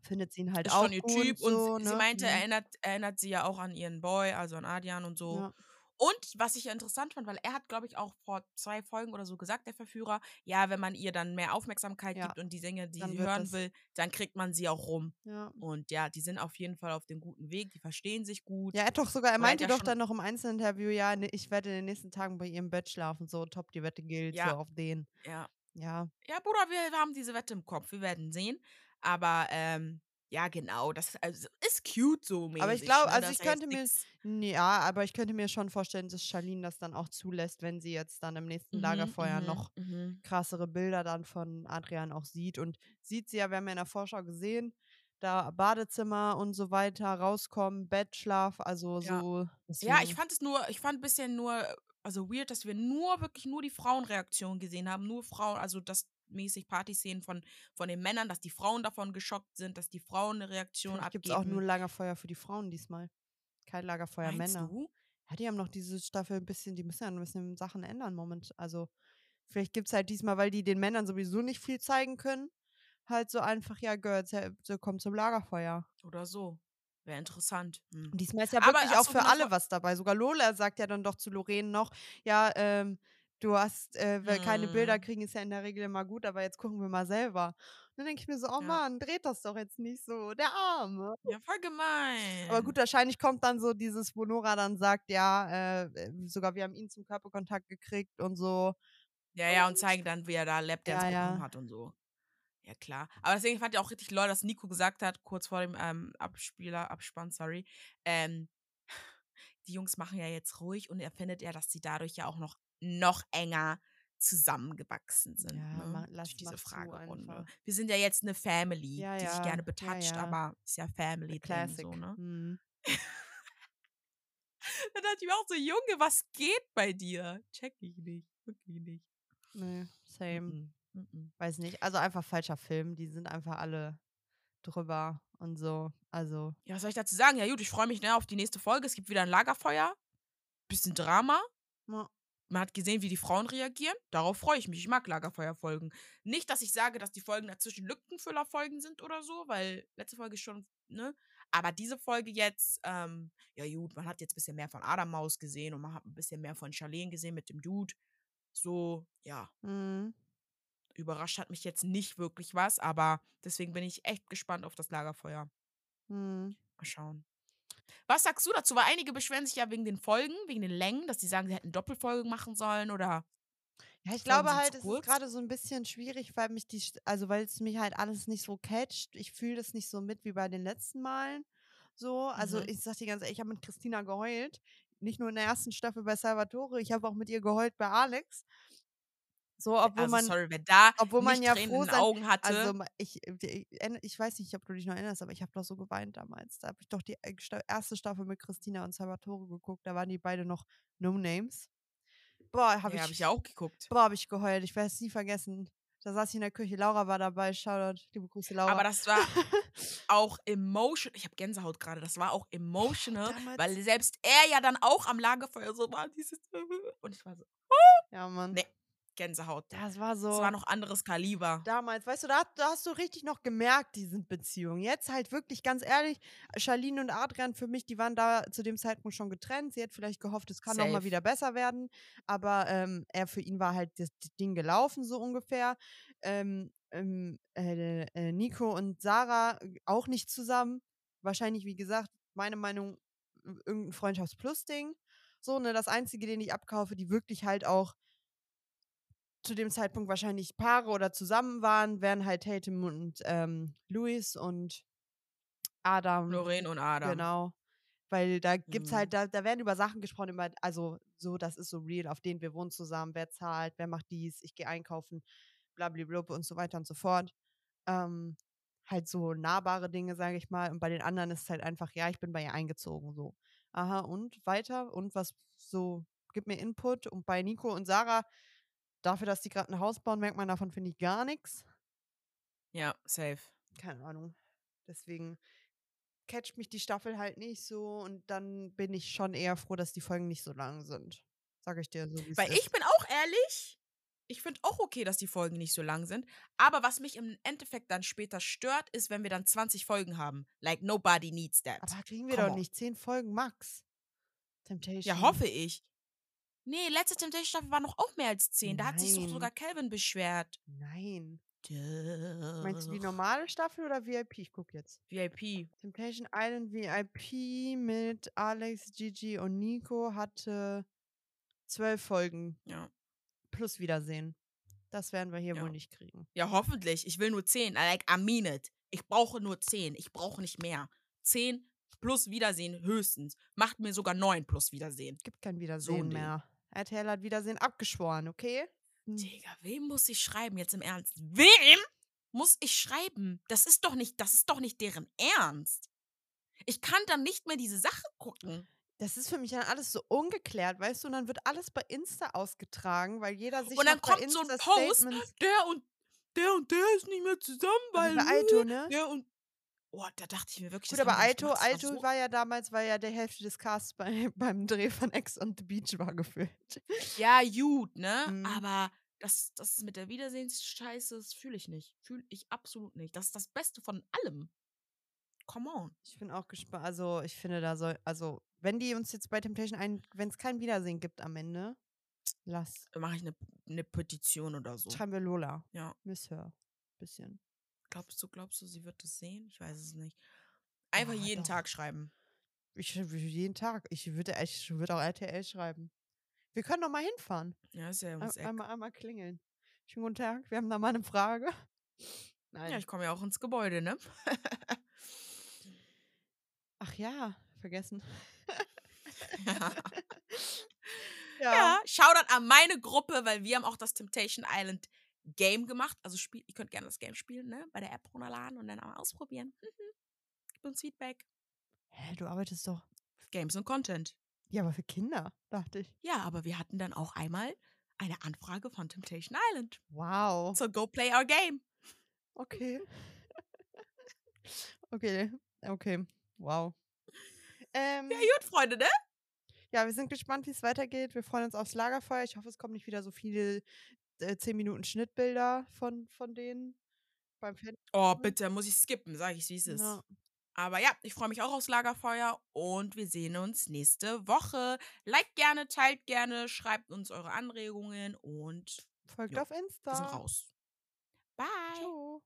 Speaker 1: findet sie ihn halt
Speaker 2: Ist schon
Speaker 1: auch
Speaker 2: ihr
Speaker 1: gut
Speaker 2: Typ und
Speaker 1: so,
Speaker 2: sie
Speaker 1: ne?
Speaker 2: meinte,
Speaker 1: Mhm.
Speaker 2: erinnert erinnert sie ja auch an ihren Boy, also an Adrian und so.
Speaker 1: Ja.
Speaker 2: Und was ich ja interessant fand, weil er hat, glaube ich, auch vor 2 Folgen oder so gesagt, der Verführer, ja, wenn man ihr dann mehr Aufmerksamkeit
Speaker 1: Ja.
Speaker 2: gibt und die Dinge, die
Speaker 1: Dann
Speaker 2: sie hören
Speaker 1: das.
Speaker 2: will, dann kriegt man sie auch rum.
Speaker 1: Ja.
Speaker 2: Und ja, die sind auf jeden Fall auf dem guten Weg, die verstehen sich gut.
Speaker 1: Ja, er hat doch sogar er meinte doch dann noch im Einzelinterview: „Ja, ne, ich werde in den nächsten Tagen bei ihr im Bett schlafen“, so, top, die Wette gilt, so
Speaker 2: Ja.
Speaker 1: auf den.
Speaker 2: Ja.
Speaker 1: Ja.
Speaker 2: Ja, Bruder, wir haben diese Wette im Kopf, wir werden sehen. Aber, ähm, ja, genau, das also, ist cute so
Speaker 1: Aber ich
Speaker 2: mäßig,
Speaker 1: glaube
Speaker 2: ne?
Speaker 1: also, ich könnte mir ja, aber ich könnte mir schon vorstellen, dass Charlene das dann auch zulässt, wenn sie jetzt dann im nächsten
Speaker 2: Mhm,
Speaker 1: Lagerfeuer
Speaker 2: mhm,
Speaker 1: noch
Speaker 2: mhm.
Speaker 1: krassere Bilder dann von Adrian auch sieht. Und sieht sie ja wir haben ja in der Vorschau gesehen, da Badezimmer und so weiter, rauskommen, Bettschlaf, also,
Speaker 2: Ja.
Speaker 1: so
Speaker 2: Ja, ich fand es nur ich fand 'n bisschen nur also, weird, dass wir nur wirklich nur die Frauenreaktion gesehen haben, nur Frauen also, dass mäßig Partyszenen von von den Männern, dass die Frauen davon geschockt sind, dass die Frauen 'ne Reaktion
Speaker 1: Vielleicht gibt's auch nur
Speaker 2: abgeben.
Speaker 1: Lagerfeuer für die Frauen diesmal. Kein Lagerfeuer
Speaker 2: Meinst
Speaker 1: Männer.
Speaker 2: du?
Speaker 1: Ja, die haben noch diese Staffel 'n bisschen die müssen ja 'n bisschen Sachen ändern moment also, vielleicht gibt's halt diesmal, weil die den Männern sowieso nicht viel zeigen können, halt so einfach: „Ja, Girls, so kommt zum Lagerfeuer.“
Speaker 2: Oder so. Wäre interessant. Hm.
Speaker 1: Diesmal ist ja
Speaker 2: Aber
Speaker 1: wirklich
Speaker 2: ach
Speaker 1: auch für alle was dabei. Sogar Lola sagt ja dann doch zu Lorraine noch: „Ja, ähm, du hast äh, weil keine Bilder
Speaker 2: Mhm.
Speaker 1: kriegen ist ja in der Regel immer gut, aber jetzt gucken wir mal selber.“ Und dann denke ich mir so: „Oh
Speaker 2: Ja.
Speaker 1: Mann, dreht das doch jetzt nicht so, der Arme.“
Speaker 2: Ja, voll
Speaker 1: Aber gut,
Speaker 2: gemein.
Speaker 1: wahrscheinlich kommt dann so dieses, wo Nora dann sagt: „Ja, äh, äh, sogar wir haben ihn zum Körperkontakt gekriegt und so.“
Speaker 2: Ja, ja, und
Speaker 1: Und
Speaker 2: zeigen dann, wie er da Lapdance
Speaker 1: Ja,
Speaker 2: bekommen
Speaker 1: ja.
Speaker 2: hat und so. Ja, klar. Aber deswegen fand ich auch richtig lol, dass Nico gesagt hat, kurz vor dem, ähm, Abspieler Abspann, sorry, ähm: „Die Jungs machen ja jetzt ruhig“ und er findet ja, dass sie dadurch ja auch noch noch enger zusammengewachsen sind,
Speaker 1: Ja,
Speaker 2: ne,
Speaker 1: ma
Speaker 2: durch
Speaker 1: lass
Speaker 2: diese
Speaker 1: mach zu
Speaker 2: Fragerunde. Wir sind ja jetzt 'ne Family,
Speaker 1: Ja,
Speaker 2: die sich gerne
Speaker 1: ja. Ja,
Speaker 2: betatscht,
Speaker 1: ja.
Speaker 2: aber ist ja Family drin so,
Speaker 1: Classic.
Speaker 2: ne?
Speaker 1: Mhm.
Speaker 2: Da dachte ich mir auch so: „Junge, was geht bei dir?“ Checke ich nicht, wirklich nicht.
Speaker 1: Ne, same.
Speaker 2: Mm-mm, mm-mm.
Speaker 1: Weiß nicht. Also, einfach falscher Film. Die sind einfach alle drüber und so. Also
Speaker 2: Ja, was soll ich dazu sagen? Ja gut, ich freue mich, ne, auf die nächste Folge. Es gibt wieder 'n Lagerfeuer. Bisschen Drama.
Speaker 1: Ja.
Speaker 2: Man hat gesehen, wie die Frauen reagieren. Darauf freue ich mich. Ich mag Lagerfeuerfolgen. Nicht, dass ich sage, dass die Folgen dazwischen Lückenfüllerfolgen sind oder so, weil letzte Folge schon ne? Aber diese Folge jetzt, ähm ja gut, man hat jetzt bisschen mehr von Adermaus gesehen und man hat 'n bisschen mehr von Charlene gesehen mit dem Dude. So, ja.
Speaker 1: Mhm.
Speaker 2: Überrascht hat mich jetzt nicht wirklich was, aber deswegen bin ich echt gespannt auf das Lagerfeuer.
Speaker 1: Mhm.
Speaker 2: Mal schauen. Was sagst du dazu? Weil einige beschweren sich ja wegen den Folgen, wegen den Längen, dass sie sagen, sie hätten Doppelfolgen machen sollen oder
Speaker 1: Ja, ich glaube halt, es ist gerade so ein bisschen schwierig, weil mich die also, weil es mich halt alles nicht so catcht. Ich fühle das nicht so mit wie bei den letzten Malen so. Also,
Speaker 2: Mhm.
Speaker 1: ich sage dir ganz ehrlich, ich habe mit Christina geheult. Nicht nur in der ersten Staffel bei Salvatore, ich habe auch mit ihr geheult bei Alex. So, obwohl
Speaker 2: Also,
Speaker 1: man
Speaker 2: sorry, wer da
Speaker 1: obwohl man ja
Speaker 2: Tränen
Speaker 1: froh sein
Speaker 2: Augen hatte
Speaker 1: also, ich äh, ich weiß nicht, ob du dich noch erinnerst, aber ich habe doch so geweint damals. Da habe ich doch die, äh, erste Staffel mit Christina und Salvatore geguckt. Da waren die beide noch No Names. Boah, habe
Speaker 2: ja, habe ich ja
Speaker 1: ich
Speaker 2: auch geguckt.
Speaker 1: boah, habe ich geheult. Ich werde es nie vergessen. Da saß ich in der Küche, Laura war dabei. Shoutout, liebe Grüße, Laura.
Speaker 2: Aber das war auch emotion ich habe Gänsehaut gerade. Das war auch emotional,
Speaker 1: damals
Speaker 2: weil selbst er ja dann auch am Lagerfeuer so war, dieses und ich war so:
Speaker 1: Ja, Mann.
Speaker 2: „Ne, Gänsehaut.“
Speaker 1: Das war
Speaker 2: Das
Speaker 1: so
Speaker 2: war noch anderes Kaliber.
Speaker 1: damals, weißt du, da da hast du richtig noch gemerkt, die sind Beziehungen. Jetzt halt wirklich, ganz ehrlich, Charlene und Adrian für mich, die waren da zu dem Zeitpunkt schon getrennt. Sie hat vielleicht gehofft, es kann noch mal
Speaker 2: Safe.
Speaker 1: wieder besser werden, aber, ähm, er für ihn war halt das Ding gelaufen, so ungefähr. Ähm, ähm, äh, äh, Nico und Sarah äh, auch nicht zusammen. Wahrscheinlich, wie gesagt, meine Meinung, i irgend 'n Freundschafts-Plus-Ding. So, ne, das Einzige, den ich abkaufe, die wirklich halt auch zu dem Zeitpunkt wahrscheinlich Paare oder zusammen waren, wären halt Tatum und, ähm, Luis und Adam.
Speaker 2: Lorraine und Adam.
Speaker 1: Genau. Weil da gibt's
Speaker 2: Mhm.
Speaker 1: halt da da werden über Sachen gesprochen, über also, so, das ist so real, auf denen wir wohnen zusammen, wer zahlt, wer macht dies, ich gehe einkaufen, blabliblub und so weiter und so fort. Ähm, halt so nahbare Dinge, sage ich mal. Und bei den anderen ist es halt einfach: „Ja, ich bin bei ihr eingezogen“, so. Aha, und weiter? Und was so gib mir Input. Und bei Nico und Sarah, dafür, dass die grad 'n Haus bauen, merkt man davon, finde ich, gar nix.
Speaker 2: Ja, safe.
Speaker 1: Keine Ahnung. Deswegen catcht mich die Staffel halt nicht so und dann bin ich schon eher froh, dass die Folgen nicht so lang sind. Sage ich dir so,
Speaker 2: Weil
Speaker 1: ist.
Speaker 2: ich bin auch ehrlich, ich finde auch okay, dass die Folgen nicht so lang sind, aber was mich im Endeffekt dann später stört, ist, wenn wir dann 20 Folgen haben. Like nobody needs that.
Speaker 1: Aber kriegen wir
Speaker 2: Come
Speaker 1: doch
Speaker 2: on.
Speaker 1: nicht 10 Folgen max. Temptation.
Speaker 2: Ja, hoffe ich. Ne, letzte Temptation Staffel war noch auch mehr als 10. Da hat sich
Speaker 1: Nein.
Speaker 2: sogar Calvin beschwert.
Speaker 1: Nein.
Speaker 2: Doch.
Speaker 1: Meinst du die normale Staffel oder VIP? Ich gucke jetzt.
Speaker 2: VIP.
Speaker 1: Temptation Island VIP mit Alex, Gigi und Nico hatte 12 Folgen
Speaker 2: Ja.
Speaker 1: plus Wiedersehen. Das werden wir hier
Speaker 2: Ja.
Speaker 1: wohl nicht kriegen.
Speaker 2: Ja, hoffentlich. Ich will nur 10. I like, I mean it. Ich brauche nur 10. Ich brauche nicht mehr. 10 plus Wiedersehen höchstens. Macht mir sogar 9 plus Wiedersehen.
Speaker 1: Gibt kein
Speaker 2: So
Speaker 1: Wiedersehen
Speaker 2: ein Ding.
Speaker 1: RTL hat Wiedersehen abgeschworen, okay? Hm.
Speaker 2: Digga, wem muss ich schreiben jetzt im Ernst? Wem muss ich schreiben? Das ist doch nicht, das ist doch nicht deren Ernst. Ich kann dann nicht mehr diese Sache gucken.
Speaker 1: Das ist für mich dann alles so ungeklärt, weißt du? Und dann wird alles bei Insta ausgetragen, weil jeder sich
Speaker 2: Und dann
Speaker 1: noch bei
Speaker 2: kommt so ein
Speaker 1: Insta
Speaker 2: Post,
Speaker 1: Statements
Speaker 2: der und der und der ist nicht mehr zusammen, weil
Speaker 1: bei Aito, ne?
Speaker 2: der und oh, da dachte ich mir wirklich,
Speaker 1: Gut,
Speaker 2: das
Speaker 1: aber Aito
Speaker 2: war so
Speaker 1: war ja damals, weil ja der Hälfte des Casts bei, beim Dreh von Ex on the Beach war gefüllt.
Speaker 2: Ja, gut, ne?
Speaker 1: Mhm.
Speaker 2: Aber das, das mit der Wiedersehensscheiße, das fühle ich nicht. Fühle ich absolut nicht. Das ist das Beste von allem. Come on.
Speaker 1: Ich bin auch gespannt. Also, ich finde, da soll, also, wenn die uns jetzt bei Temptation ein, wenn es kein Wiedersehen gibt am Ende, lass.
Speaker 2: Mache ich eine ne Petition oder so.
Speaker 1: Schreiben wir Lola.
Speaker 2: Ja.
Speaker 1: Miss her. Bisschen.
Speaker 2: Glaubst du, glaubst du, sie wird das sehen? Ich weiß es nicht. Einfach
Speaker 1: Ja,
Speaker 2: jeden
Speaker 1: doch.
Speaker 2: Tag schreiben.
Speaker 1: Ich würde jeden Tag. Ich würde ich würd auch RTL schreiben. Wir können doch mal hinfahren.
Speaker 2: Ja, ist ja ums Eck.
Speaker 1: einmal, einmal klingeln. Schönen guten Tag. Wir haben da mal eine Frage. Nein.
Speaker 2: Ja, ich komme ja auch ins Gebäude, ne?
Speaker 1: Ach ja, vergessen.
Speaker 2: ja.
Speaker 1: Ja.
Speaker 2: ja, Shoutout an meine Gruppe, weil wir haben auch das Temptation Island Game gemacht. Also spiel, ihr könnt gerne das Game spielen, ne? Bei der App runterladen und dann einmal ausprobieren. Mhm. Gib uns Feedback.
Speaker 1: Hä, du arbeitest doch.
Speaker 2: Games und Content.
Speaker 1: Ja, aber für Kinder, dachte ich.
Speaker 2: Ja, aber wir hatten dann auch einmal eine Anfrage von Temptation Island.
Speaker 1: Wow.
Speaker 2: So go play our game.
Speaker 1: Okay. okay, okay. Wow. Ähm,
Speaker 2: Ja, gut, Freunde, ne?
Speaker 1: ja, wir sind gespannt, wie es weitergeht. Wir freuen uns aufs Lagerfeuer. Ich hoffe, es kommen nicht wieder so viele äh, 10 Minuten Schnittbilder von, von denen beim Fernsehen.
Speaker 2: Oh, bitte, muss ich skippen, sage ich, wie es ist.
Speaker 1: Ja.
Speaker 2: Aber ja, ich freue mich auch aufs Lagerfeuer und wir sehen uns nächste Woche. Liked gerne, teilt gerne, schreibt uns eure Anregungen und
Speaker 1: Folgt
Speaker 2: Jo,
Speaker 1: auf Insta.
Speaker 2: wir sind raus. Bye.
Speaker 1: Ciao.